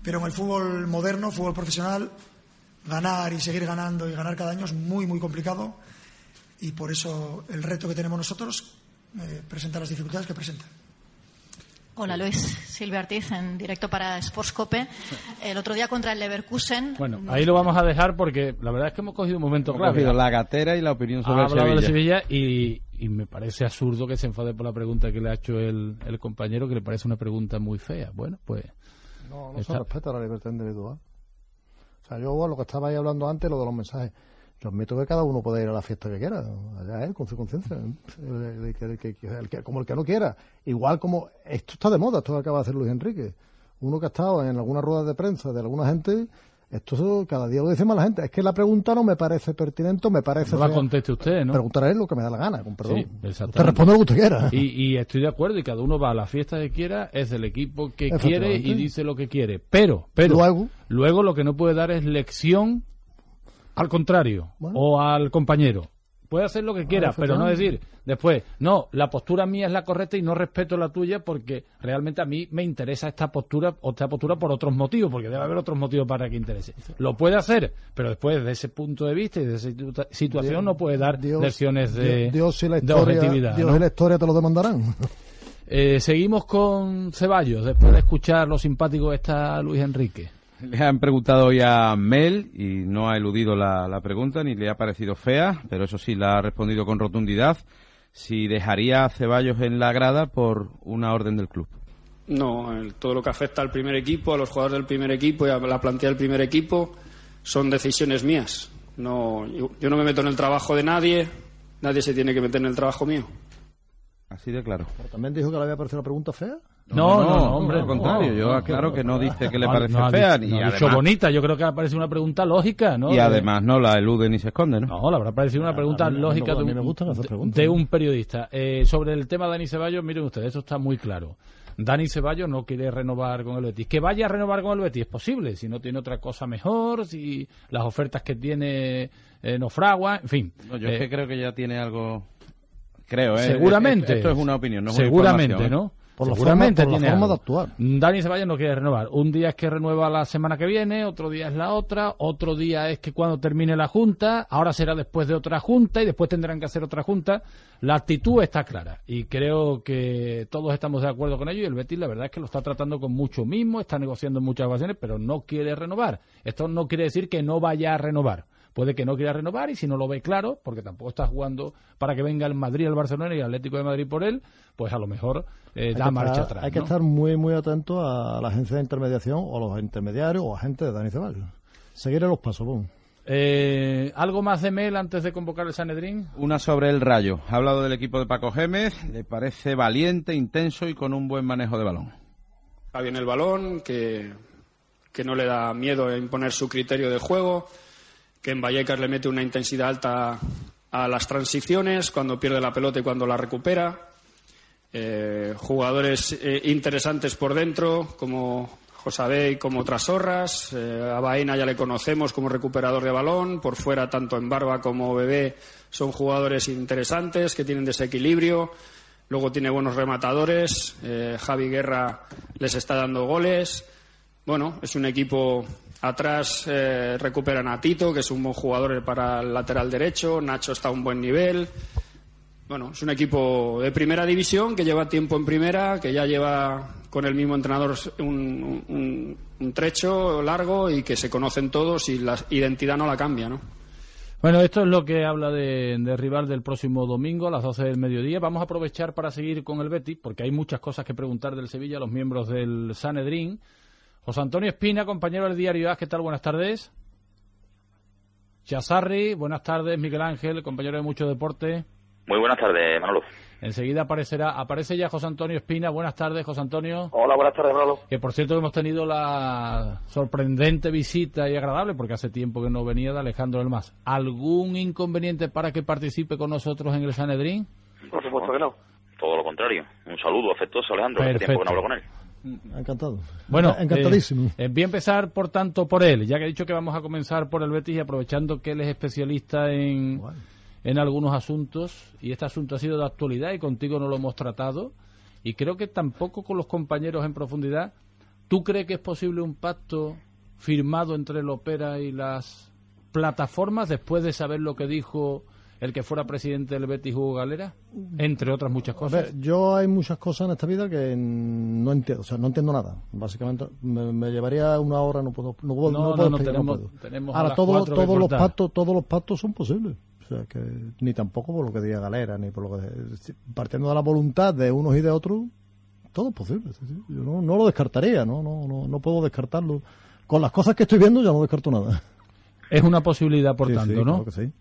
pero en el fútbol moderno, fútbol profesional, ganar y seguir ganando y ganar cada año es muy, muy complicado. Y por eso el reto que tenemos nosotros eh, presenta las dificultades que presenta. Hola Luis, Silvia Ortiz en directo para Sportscope. El otro día contra el Leverkusen. Bueno, ahí lo vamos a dejar porque la verdad es que hemos cogido un momento cogido la gatera y la opinión sobre ha el hablado de Sevilla. Sevilla y, y me parece absurdo que se enfade por la pregunta que le ha hecho el, el compañero, que le parece una pregunta muy fea. Bueno, pues. No, no Está- se respeta la libertad individual. O sea, yo, lo que estaba ahí hablando antes, lo de los mensajes. Yo admito que cada uno puede ir a la fiesta que quiera, allá él, con su conciencia, el- el que- el que- el que- como el que no quiera. Igual como esto está de moda, esto que acaba de hacer Luis Enrique. Uno que ha estado en algunas ruedas de prensa de alguna gente, esto cada día lo dice más la gente. Es que la pregunta no me parece pertinente, me parece. No la conteste usted, ¿no? Preguntar a él lo que me da la gana, con perdón. Sí, exactamente. responde lo que usted quiera. Y, y estoy de acuerdo, y cada uno va a la fiesta que quiera, es del equipo que quiere y dice lo que quiere. Pero, pero, Luego- luego lo que no puede dar es lección al contrario o al compañero. Puede hacer lo que quiera, pero no decir después, no, la postura mía es la correcta y no respeto la tuya porque realmente a mí me interesa esta postura o esta postura por otros motivos, porque debe haber otros motivos para que interese. Lo puede hacer, pero después desde ese punto de vista y de esa situa- situación Dios- no puede dar Dios- lecciones de, Dios, y la de historia, objetividad. Dios ¿no? y la historia te lo demandarán. Eh, seguimos con Ceballos, después de escuchar lo simpático que está Luis Enrique. Le han preguntado hoy a Mel y no ha eludido la, la pregunta ni le ha parecido fea, pero eso sí la ha respondido con rotundidad. Si dejaría a Ceballos en la grada por una orden del club. No, el- todo lo que afecta al primer equipo, a los jugadores del primer equipo y a la plantilla del primer equipo son decisiones mías. No, yo, yo no me meto en el trabajo de nadie, nadie se tiene que meter en el trabajo mío. Así de claro. Pero también dijo que le había parecido la pregunta fea. No, no, no, hombre. Al contrario, yo aclaro que no dice que le No, parece fea dicho- dicho además, bonita, yo creo que ha parecido una pregunta lógica, ¿no? y De- además no la elude ni se esconde, ¿no? No, le habrá parecido una pregunta lógica de un, periodista. Eh, sobre el tema de Dani Ceballos, miren ustedes, eso está muy claro. Dani Ceballos no quiere renovar con el Betis. Que vaya a renovar con el Betis es posible, si no tiene otra cosa mejor, si las ofertas que tiene eh, no fraguan, en fin. No, yo es Eh, que creo que ya tiene algo. Creo, ¿eh? Seguramente. Esto, esto es una opinión, no es una Seguramente, ¿eh? ¿no? Por la Seguramente forma- por la tiene forma algo. de actuar. Dani Ceballos no quiere renovar. Un día es que renueva la semana que viene, otro día es la otra, otro día es que cuando termine la junta, ahora será después de otra junta y después tendrán que hacer otra junta. La actitud está clara y creo que todos estamos de acuerdo con ello y el Betis la verdad es que lo está tratando con mucho mismo, está negociando en muchas ocasiones, pero no quiere renovar. Esto no quiere decir que no vaya a renovar. Puede que no quiera renovar y si no lo ve claro, porque tampoco está jugando para que venga el Madrid, el Barcelona y el Atlético de Madrid por él, pues a lo mejor eh, da marcha estar- atrás. Hay que estar muy, muy atento a la agencia de intermediación o a los intermediarios o agentes de Dani Ceballos. Seguir los pasos, bon. Eh, ¿Algo más de Mel antes de convocar el Sanedrín? Una sobre el Rayo. Ha hablado del equipo de Paco Gémez. Le parece valiente, intenso y con un buen manejo de balón. Va bien el balón, que, que no le da miedo a imponer su criterio de juego, que en Vallecas le mete una intensidad alta a las transiciones, cuando pierde la pelota y cuando la recupera. Eh, jugadores eh, interesantes por dentro, como Josabé y como Trasorras. Eh, a Baena ya le conocemos como recuperador de balón. Por fuera, tanto en Barba como Bebé, son jugadores interesantes que tienen desequilibrio. Luego tiene buenos rematadores. Eh, Javi Guerra les está dando goles. Bueno, es un equipo atrás. eh, recuperan a Tito, que es un buen jugador para el lateral derecho. Nacho está a un buen nivel. Bueno, es un equipo de primera división que lleva tiempo en primera, que ya lleva con el mismo entrenador un, trecho largo y que se conocen todos y la identidad no la cambia, ¿no? Bueno, esto es lo que habla de, de rival del próximo domingo a las 12 del mediodía. Vamos a aprovechar para seguir con el Betis, porque hay muchas cosas que preguntar del Sevilla a los miembros del Sanedrín. José Antonio Espina, compañero del diario AS, ¿qué tal? Buenas tardes. Chazarri, buenas tardes. Miguel Ángel, compañero de Mucho Deporte. Muy buenas tardes, Manolo. Enseguida aparecerá, aparece ya José Antonio Espina. Buenas tardes, José Antonio. Hola, buenas tardes, Manolo. Que por cierto hemos tenido la sorprendente visita y agradable, porque hace tiempo que no venía de Alejandro del Mas. ¿Algún inconveniente para que participe con nosotros en el Sanedrín? Por supuesto que no. Todo lo contrario. Un saludo afectuoso, Alejandro. Hace Perfecto. tiempo que no hablo con él. Encantado. Bueno, encantadísimo. eh, eh, voy a empezar por tanto por él, ya que he dicho que vamos a comenzar por el Betis y aprovechando que él es especialista en, en algunos asuntos y este asunto ha sido de actualidad y contigo no lo hemos tratado y creo que tampoco con los compañeros en profundidad. ¿Tú crees que es posible un pacto firmado entre el Opera y las plataformas después de saber lo que dijo el que fuera presidente del Betis, Hugo Galera? Entre otras muchas A cosas. ver, yo hay muchas cosas en esta vida que no entiendo, o sea, no entiendo nada. Básicamente me, me llevaría una hora, no puedo, no puedo, No, no no, puedo no, explicar, tenemos- puedo. tenemos a Ahora todo- todos los pactos, todos los pactos son posibles. O sea, que ni tampoco por lo que diga Galera, ni por lo que partiendo de la voluntad de unos y de otros, todo es posible. Yo no, no lo descartaría, no, no, no, no puedo descartarlo. Con las cosas que estoy viendo ya no descarto nada. Es una posibilidad, por Sí, tanto, sí, ¿no? claro que sí.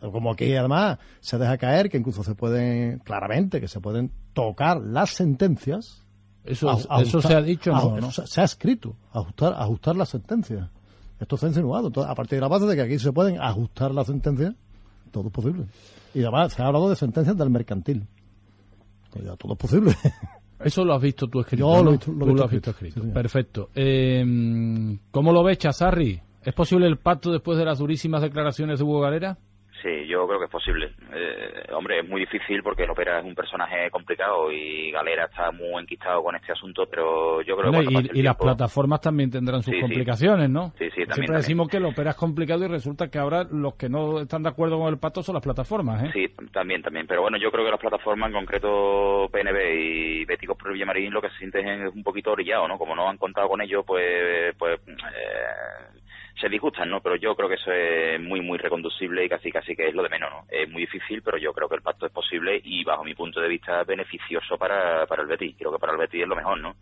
Como aquí además se deja caer que incluso se pueden, claramente, que se pueden tocar las sentencias. Eso- eso se ha dicho, no, aju- ¿no? Se, se ha escrito, ajustar, ajustar las sentencias. Esto está insinuado. Entonces, a partir de la base de que aquí se pueden ajustar las sentencias, todo es posible. Y además se ha hablado de sentencias del mercantil. Pues ya todo es posible. Eso lo has visto tú escrito. Yo Tú lo has visto escrito, sí. Perfecto. Eh, ¿Cómo lo ves, Chazarri? ¿Es posible el pacto después de las durísimas declaraciones de Hugo Galera? Sí, yo creo que es posible. Eh, hombre, es muy difícil porque el Opera es un personaje complicado y Galera está muy enquistado con este asunto, pero yo creo que y y las plataformas también tendrán sus Sí, sí. complicaciones, ¿no? Sí, sí, también, Siempre también. decimos que el opera es complicado y resulta que ahora los que no están de acuerdo con el pacto son las plataformas, ¿eh? Sí, también, también. Pero bueno, yo creo que las plataformas, en concreto PNB y Béticos por Villamarín, lo que se sienten es un poquito orillado, ¿no? Como no han contado con ello, pues, pues eh, se disgustan, ¿no? Pero yo creo que eso es muy, muy reconducible y casi, casi que es lo de menos, ¿no? Es muy difícil, pero yo creo que el pacto es posible y, bajo mi punto de vista, beneficioso para, para el Betis. Creo que para el Betis es lo mejor, ¿no?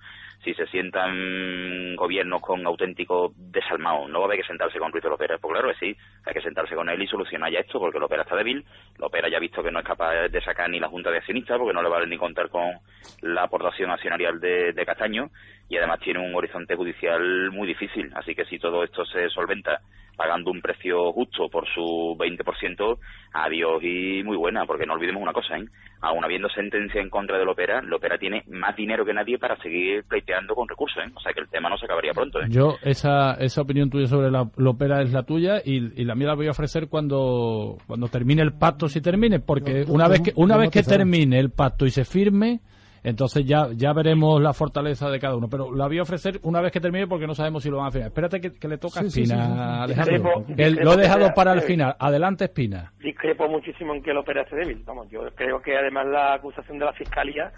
Si se sientan gobiernos con auténticos desalmados, no va a haber que sentarse con Ruiz de Lopera, pues claro que sí, hay que sentarse con él y solucionar ya esto, porque Lopera está débil, Lopera ya ha visto que no es capaz de sacar ni la Junta de Accionistas, porque no le vale ni contar con la aportación accionarial de, de Castaño, y además tiene un horizonte judicial muy difícil, así que si todo esto se solventa pagando un precio justo por su 20%, adiós y muy buena, porque no olvidemos una cosa, ¿eh? aún habiendo sentencia en contra del Opera, el Opera tiene más dinero que nadie para seguir pleiteando con recursos, ¿eh? o sea que el tema no se acabaría pronto. ¿eh? Yo, esa, esa opinión tuya sobre la, ópera es la tuya y, y la mía la voy a ofrecer cuando, cuando termine el pacto, si termine, porque una vez que, una vez que termine el pacto y se firme, Entonces ya, ya veremos la fortaleza de cada uno. Pero la voy a ofrecer una vez que termine porque no sabemos si lo van a hacer. Espérate que, que le toca a Sí, Espina. sí, sí. Alejandro. Discrepo- Que discrepo lo he dejado sea- para el eh, final. Adelante, Espina. discrepo muchísimo en que el Opera esté débil. Vamos, yo creo que además la acusación de la Fiscalía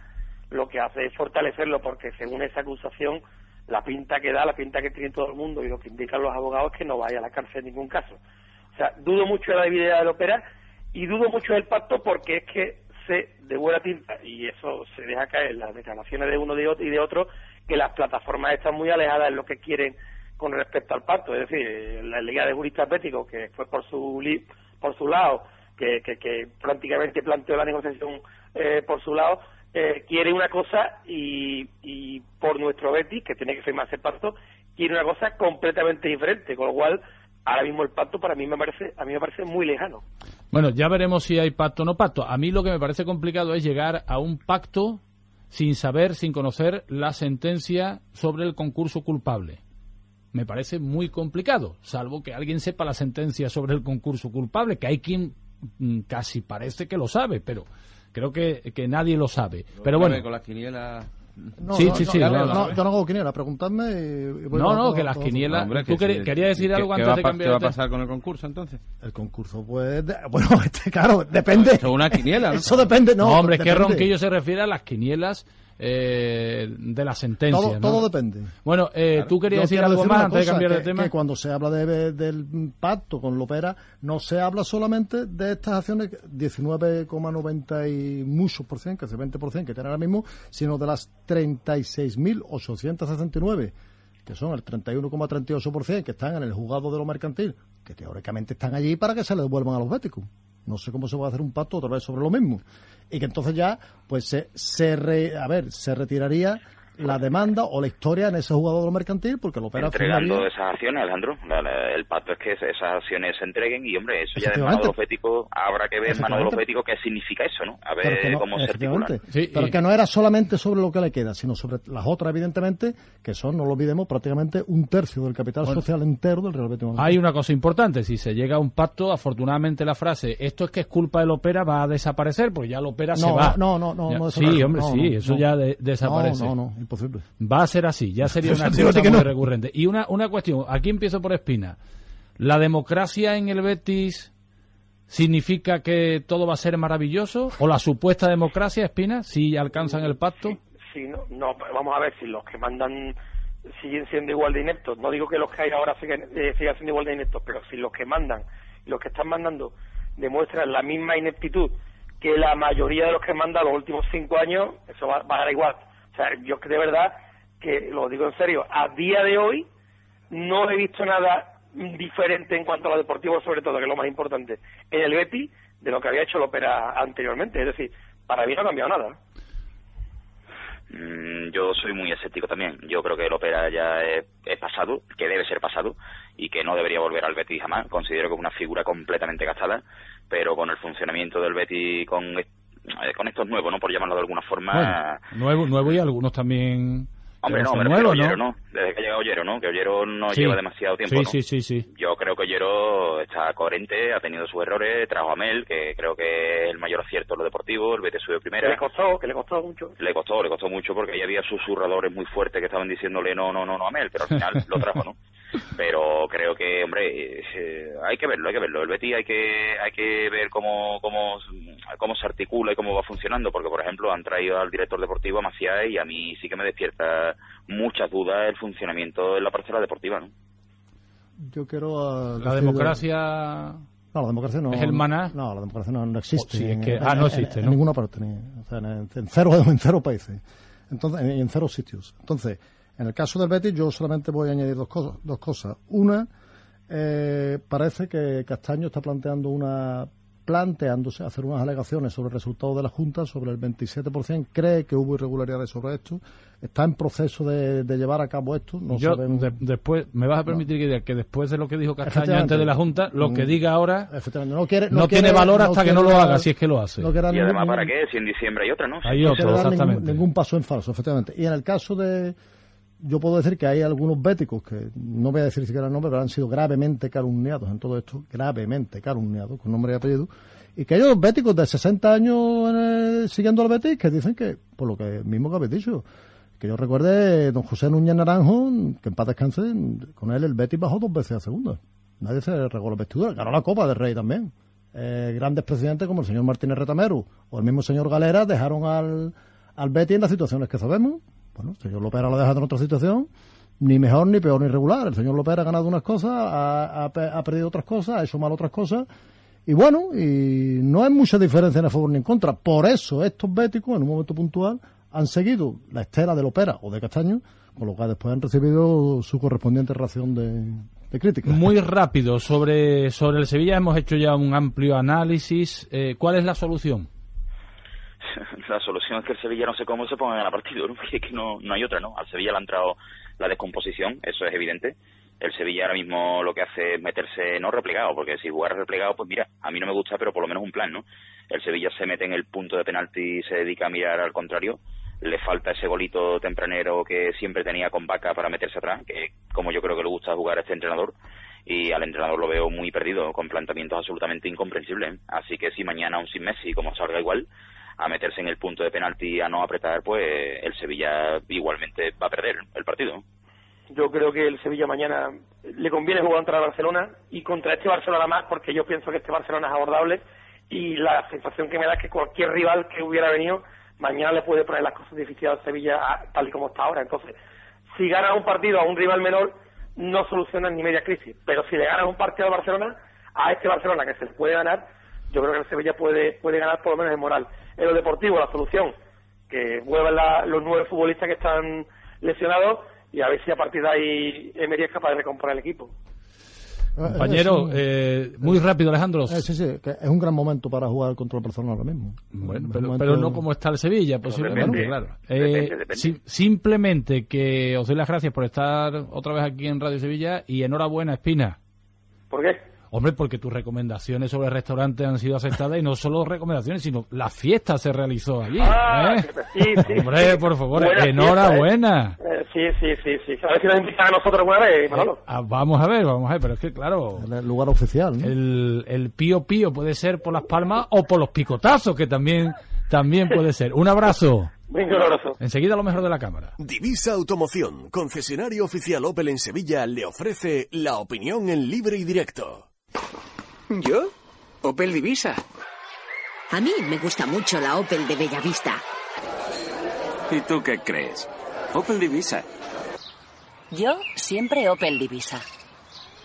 lo que hace es fortalecerlo porque según esa acusación la pinta que da, la pinta que tiene todo el mundo y lo que indican los abogados es que no vaya a la cárcel en ningún caso. O sea, dudo mucho de la debilidad del Opera y dudo mucho del pacto porque es que de buena tinta y eso se deja caer las declaraciones de uno de otro y de otro que las plataformas están muy alejadas en lo que quieren con respecto al pacto, es decir, eh, la Liga de Juristas Béticos que fue por su por su lado, que, que, que prácticamente planteó la negociación eh, por su lado, eh, quiere una cosa y, y por nuestro Betis, que tiene que firmar ese pacto, quiere una cosa completamente diferente, con lo cual ahora mismo el pacto para mí me parece a mí me parece muy lejano. Bueno, ya veremos si hay pacto o no pacto. A mí lo que me parece complicado es llegar a un pacto sin saber, sin conocer la sentencia sobre el concurso culpable. Me parece muy complicado, salvo que alguien sepa la sentencia sobre el concurso culpable, que hay quien mm, casi parece que lo sabe, pero creo que, que nadie lo sabe. Pero bueno, Con las quinielas... No, Sí, no, sí, no, sí, no, no, no, no. yo no hago quiniela, preguntadme y, voy No, a- no, a- que las quinielas- Hombre, ¿Tú que sí. querías decir ¿Qué- algo qué antes va de cambiar ¿Qué va a pasar con el concurso entonces? El concurso, pues, de- bueno, este, claro, depende. Eso es una quiniela, ¿no? Eso depende, no. No, hombre, es que. Ronquillo se refiere a las quinielas eh, de la sentencia. Todo, ¿no? todo depende. Bueno, eh, tú querías Yo decir algo decir más antes de cambiar de que- tema. Que cuando se habla de- del pacto con Lopera, no se habla solamente de estas acciones, 19,90 y muchos por cien, que es el 20 por cien que tiene ahora mismo, sino de las 36.869 que son el 31,38% que están en el juzgado de lo mercantil, que teóricamente están allí para que se le devuelvan a los béticos. No sé cómo se va a hacer un pacto otra vez sobre lo mismo. Y que entonces ya, pues se, se re- a ver, se retiraría la demanda o la historia en ese de lo mercantil porque lo opera entregando esas acciones, Alejandro. La- la- el pacto es que esas acciones se entreguen y, hombre, eso ya de mano de los béticos, habrá que ver en mano de los béticos qué significa eso, ¿no? A ver no- cómo se articula. pero que no era solamente sobre lo que le queda, sino sobre las otras, evidentemente, que son, no lo olvidemos, prácticamente un tercio del capital Bueno. social entero del Real Betis. Hay una cosa importante, si se llega a un pacto, afortunadamente la frase, esto es que es culpa del Opera, va a desaparecer, porque ya el Opera se No, va. no, no, no, Ya- no Sí, desaparece. hombre, No, sí, no, eso no. ya de- desaparece. No, no, no, imposible. Va a ser así, ya sería una cosa que muy no. recurrente. Y una, una cuestión, aquí empiezo por Espina. ¿La democracia en el Betis significa que todo va a ser maravilloso? ¿O la supuesta democracia, Espina, si alcanzan el pacto? Sí, no, no, vamos a ver si los que mandan siguen siendo igual de ineptos. No digo que los que hay ahora sigan, eh, sigan siendo igual de ineptos, pero si los que mandan y los que están mandando demuestran la misma ineptitud que la mayoría de los que mandan los últimos cinco años, eso va, va a dar igual. O sea, yo de verdad que lo digo en serio, a día de hoy no he visto nada diferente en cuanto a lo deportivo, sobre todo, que es lo más importante, en el Betty de lo que había hecho el Opera anteriormente. Es decir, para mí no ha cambiado nada. Mm, yo soy muy escéptico también. Yo creo que el Opera ya es, pasado, que debe ser pasado y que no debería volver al Betis jamás. Considero que es una figura completamente gastada, pero con el funcionamiento del Betis con, con estos nuevos, ¿no? Por llamarlo de alguna forma. Bueno, nuevo, nuevo y algunos también... Hombre, no, Ollero, ¿no? ¿no? Desde que llega Ollero, ¿no? Que Ollero no Sí. lleva demasiado tiempo, Sí, ¿no? sí, sí, sí. Yo creo que Ollero está coherente, ha tenido sus errores, trajo a Mel, que creo que es el mayor acierto en lo deportivo, el Betis sube Que primera. le costó, que le costó mucho. Le costó, le costó mucho porque ahí había susurradores muy fuertes que estaban diciéndole no, no, no, no a Mel, pero al final lo trajo, ¿no? Pero creo que, hombre, eh, hay que verlo, hay que verlo. El Betis hay que, hay que ver cómo, cómo, cómo se articula y cómo va funcionando, porque, por ejemplo, han traído al director deportivo a Maciá y a mí sí que me despierta muchas dudas el funcionamiento de la parcela deportiva, ¿no? Yo quiero... ah, La democracia... No, la democracia no. ¿Es el maná? No, la democracia no, no existe. Oh, sí, es en- que- en- ah, no en- existe, en, ¿no? ninguna parte, ni- o sea, en, en cero, en cero países. Entonces, en, en cero sitios. Entonces, en el caso del Betis, yo solamente voy a añadir dos cosas. Dos cosas. Una, eh, parece que Castaño está planteando una planteándose hacer unas alegaciones sobre el resultado de la Junta, sobre el 27%, cree que hubo irregularidades sobre esto, está en proceso de, de llevar a cabo esto, no Yo, de- después, me vas a permitir que diga que después de lo que dijo Castaño antes de la Junta, lo que Mm. diga ahora Efectivamente, no, quiere, no quiere- tiene valor hasta que no lo haga, si es que lo hace. Y además, ningún- ¿para qué? Si en diciembre hay otra, ¿no? Hay no otro, quiere dar ningún, exactamente. ningún paso en falso, efectivamente. Y en el caso de, yo puedo decir que hay algunos béticos que no voy a decir siquiera el nombre, pero han sido gravemente calumniados en todo esto, gravemente calumniados, con nombre y apellido, y que hay unos béticos de 60 años el- siguiendo al Betis que dicen que, por lo que mismo que habéis dicho, que yo recuerde don José Núñez Naranjo, que en paz descanse, con él el Betis bajó dos veces a segunda. Nadie se regó la vestidura, ganó la Copa del Rey también. Eh, grandes presidentes como el señor Martínez Retamero o el mismo señor Galera dejaron al, al Betis en las situaciones que sabemos. Bueno, el señor lo ha dejado en otra situación, ni mejor, ni peor, ni regular. El señor Lopera ha ganado unas cosas, ha, ha pe- ha perdido otras cosas, ha hecho mal otras cosas. Y bueno, y no hay mucha diferencia en el favor ni en contra. Por eso estos béticos, en un momento puntual, han seguido la estela de Lopera o de Castaño, con lo cual después han recibido su correspondiente ración de, de críticas. Muy rápido, sobre, sobre el Sevilla hemos hecho ya un amplio análisis. Eh, ¿Cuál es la solución? La solución es que el Sevilla no sé cómo se ponga a ganar partido, ¿no? Porque es que no, no hay otra, ¿no? Al Sevilla le ha entrado la descomposición, eso es evidente. El Sevilla ahora mismo lo que hace es meterse no replegado, porque si jugar replegado, pues mira, a mí no me gusta, pero por lo menos un plan, ¿no? El Sevilla se mete en el punto de penalti y se dedica a mirar al contrario. Le falta ese golito tempranero que siempre tenía con Vaca para meterse atrás, que como yo creo que le gusta jugar a este entrenador. Y al entrenador lo veo muy perdido, con planteamientos absolutamente incomprensibles. ¿eh? Así que si mañana un sin Messi, como salga igual, a meterse en el punto de penalti a no apretar, pues el Sevilla igualmente va a perder el partido. Yo creo que el Sevilla mañana le conviene jugar contra el Barcelona y contra este Barcelona más porque yo pienso que este Barcelona es abordable y la sensación que me da es que cualquier rival que hubiera venido mañana le puede poner las cosas difíciles al Sevilla a- tal y como está ahora. Entonces, si ganas un partido a un rival menor no solucionas ni media crisis, pero si le ganas un partido al Barcelona, a este Barcelona que se le puede ganar, yo creo que el Sevilla puede, puede ganar por lo menos en moral. En lo deportivo, la solución, que vuelvan la- los nueve futbolistas que están lesionados y a ver si a partir de ahí Emery es capaz de recomponer el equipo. Compañero, eh, muy rápido, Alejandro. Eh, sí, sí, que es un gran momento para jugar contra el Barcelona ahora mismo. Bueno, pero, momento- pero no como está el Sevilla, posiblemente, depende, claro. depende, Eh, depende. si- simplemente que os doy las gracias por estar otra vez aquí en Radio Sevilla y enhorabuena, Espina. ¿Por qué? Hombre, porque tus recomendaciones sobre restaurantes han sido aceptadas y no solo recomendaciones, sino la fiesta se realizó allí. Ah, ¿eh? sí, sí, Hombre, sí. por favor, Buena enhorabuena. fiesta, ¿eh? Eh, sí, sí, sí, sí. A ver si nos invitan a nosotros alguna vez, Manolo. Ah, vamos a ver, vamos a ver, pero es que claro. El lugar oficial. ¿no? El, el pío pío puede ser por las palmas o por los picotazos, que también, también puede ser. Un abrazo. Venga, un abrazo. Enseguida lo mejor de la cámara. Divisa Automoción, concesionario oficial Opel en Sevilla, le ofrece la opinión en libre y directo. ¿Yo? Opel Divisa. A mí me gusta mucho la Opel de Bellavista. ¿Y tú qué crees? Opel Divisa. Yo siempre Opel Divisa.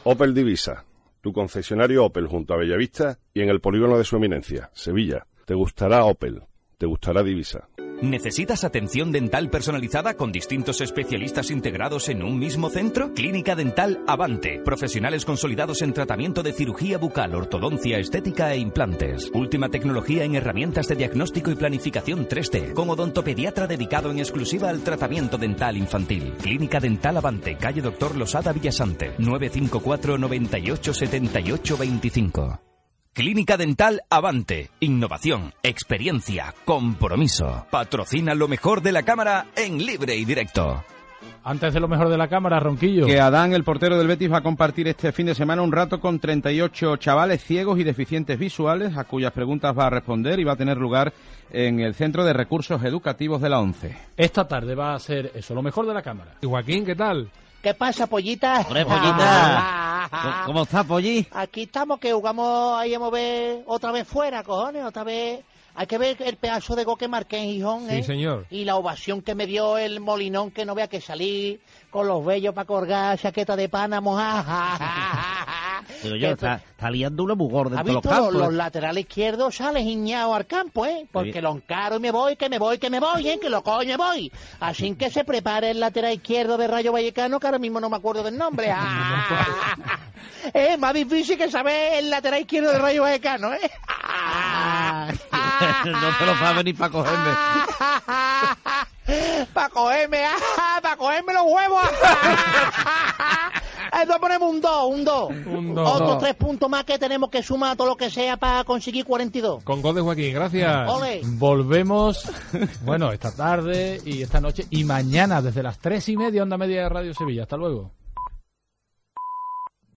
Opel Divisa, tu concesionario Opel junto a Bellavista y en el polígono de su eminencia, Sevilla. Te gustará Opel, te gustará Divisa. ¿Necesitas atención dental personalizada con distintos especialistas integrados en un mismo centro? Clínica Dental Avante. Profesionales consolidados en tratamiento de cirugía bucal, ortodoncia, estética e implantes. Última tecnología en herramientas de diagnóstico y planificación 3D. Con odontopediatra dedicado en exclusiva al tratamiento dental infantil. Clínica Dental Avante, calle Doctor Losada Villasante. 954 98 78 25. Clínica Dental Avante. Innovación, experiencia, compromiso. Patrocina lo mejor de la cámara en libre y directo. Antes de lo mejor de la cámara, Ronquillo. Que Adán, el portero del Betis, va a compartir este fin de semana un rato con 38 chavales ciegos y deficientes visuales, a cuyas preguntas va a responder y va a tener lugar en el Centro de Recursos Educativos de la ONCE. Esta tarde va a ser eso, lo mejor de la cámara. Y Joaquín, ¿qué tal? ¿Qué pasa, pollita? Hombre, pollita. ¿Cómo- cómo está, Polli? Aquí estamos, que jugamos ahí a mover otra vez fuera, cojones, otra vez. Hay que ver el pedazo de go que marqué en Gijón, Sí, ¿eh? señor. Y la ovación que me dio el molinón, que no vea que salí con los vellos para colgar chaqueta de pana mojada. Pero yo, está, está liando una mugor ¿Has dentro de los? Los, laterales izquierdos salen guiñados al campo, ¿eh? Porque lo encaro y me voy, que me voy, que me voy, ¿eh? Que lo coño voy. Así que se prepare el lateral izquierdo de Rayo Vallecano, que ahora mismo no me acuerdo del nombre. Ah. Es más difícil que saber el lateral izquierdo de Rayo Vallecano, ¿eh? no te lo sabes ni para cogerme. para cogerme, para cogerme los huevos. Entonces ponemos un 2, un 2. Un dos. Otros tres puntos más que tenemos que sumar todo lo que sea para conseguir 42. Con gol de Joaquín, gracias. Ole. Volvemos, bueno, esta tarde y esta noche y mañana desde las tres y media, onda media de Radio Sevilla. Hasta luego.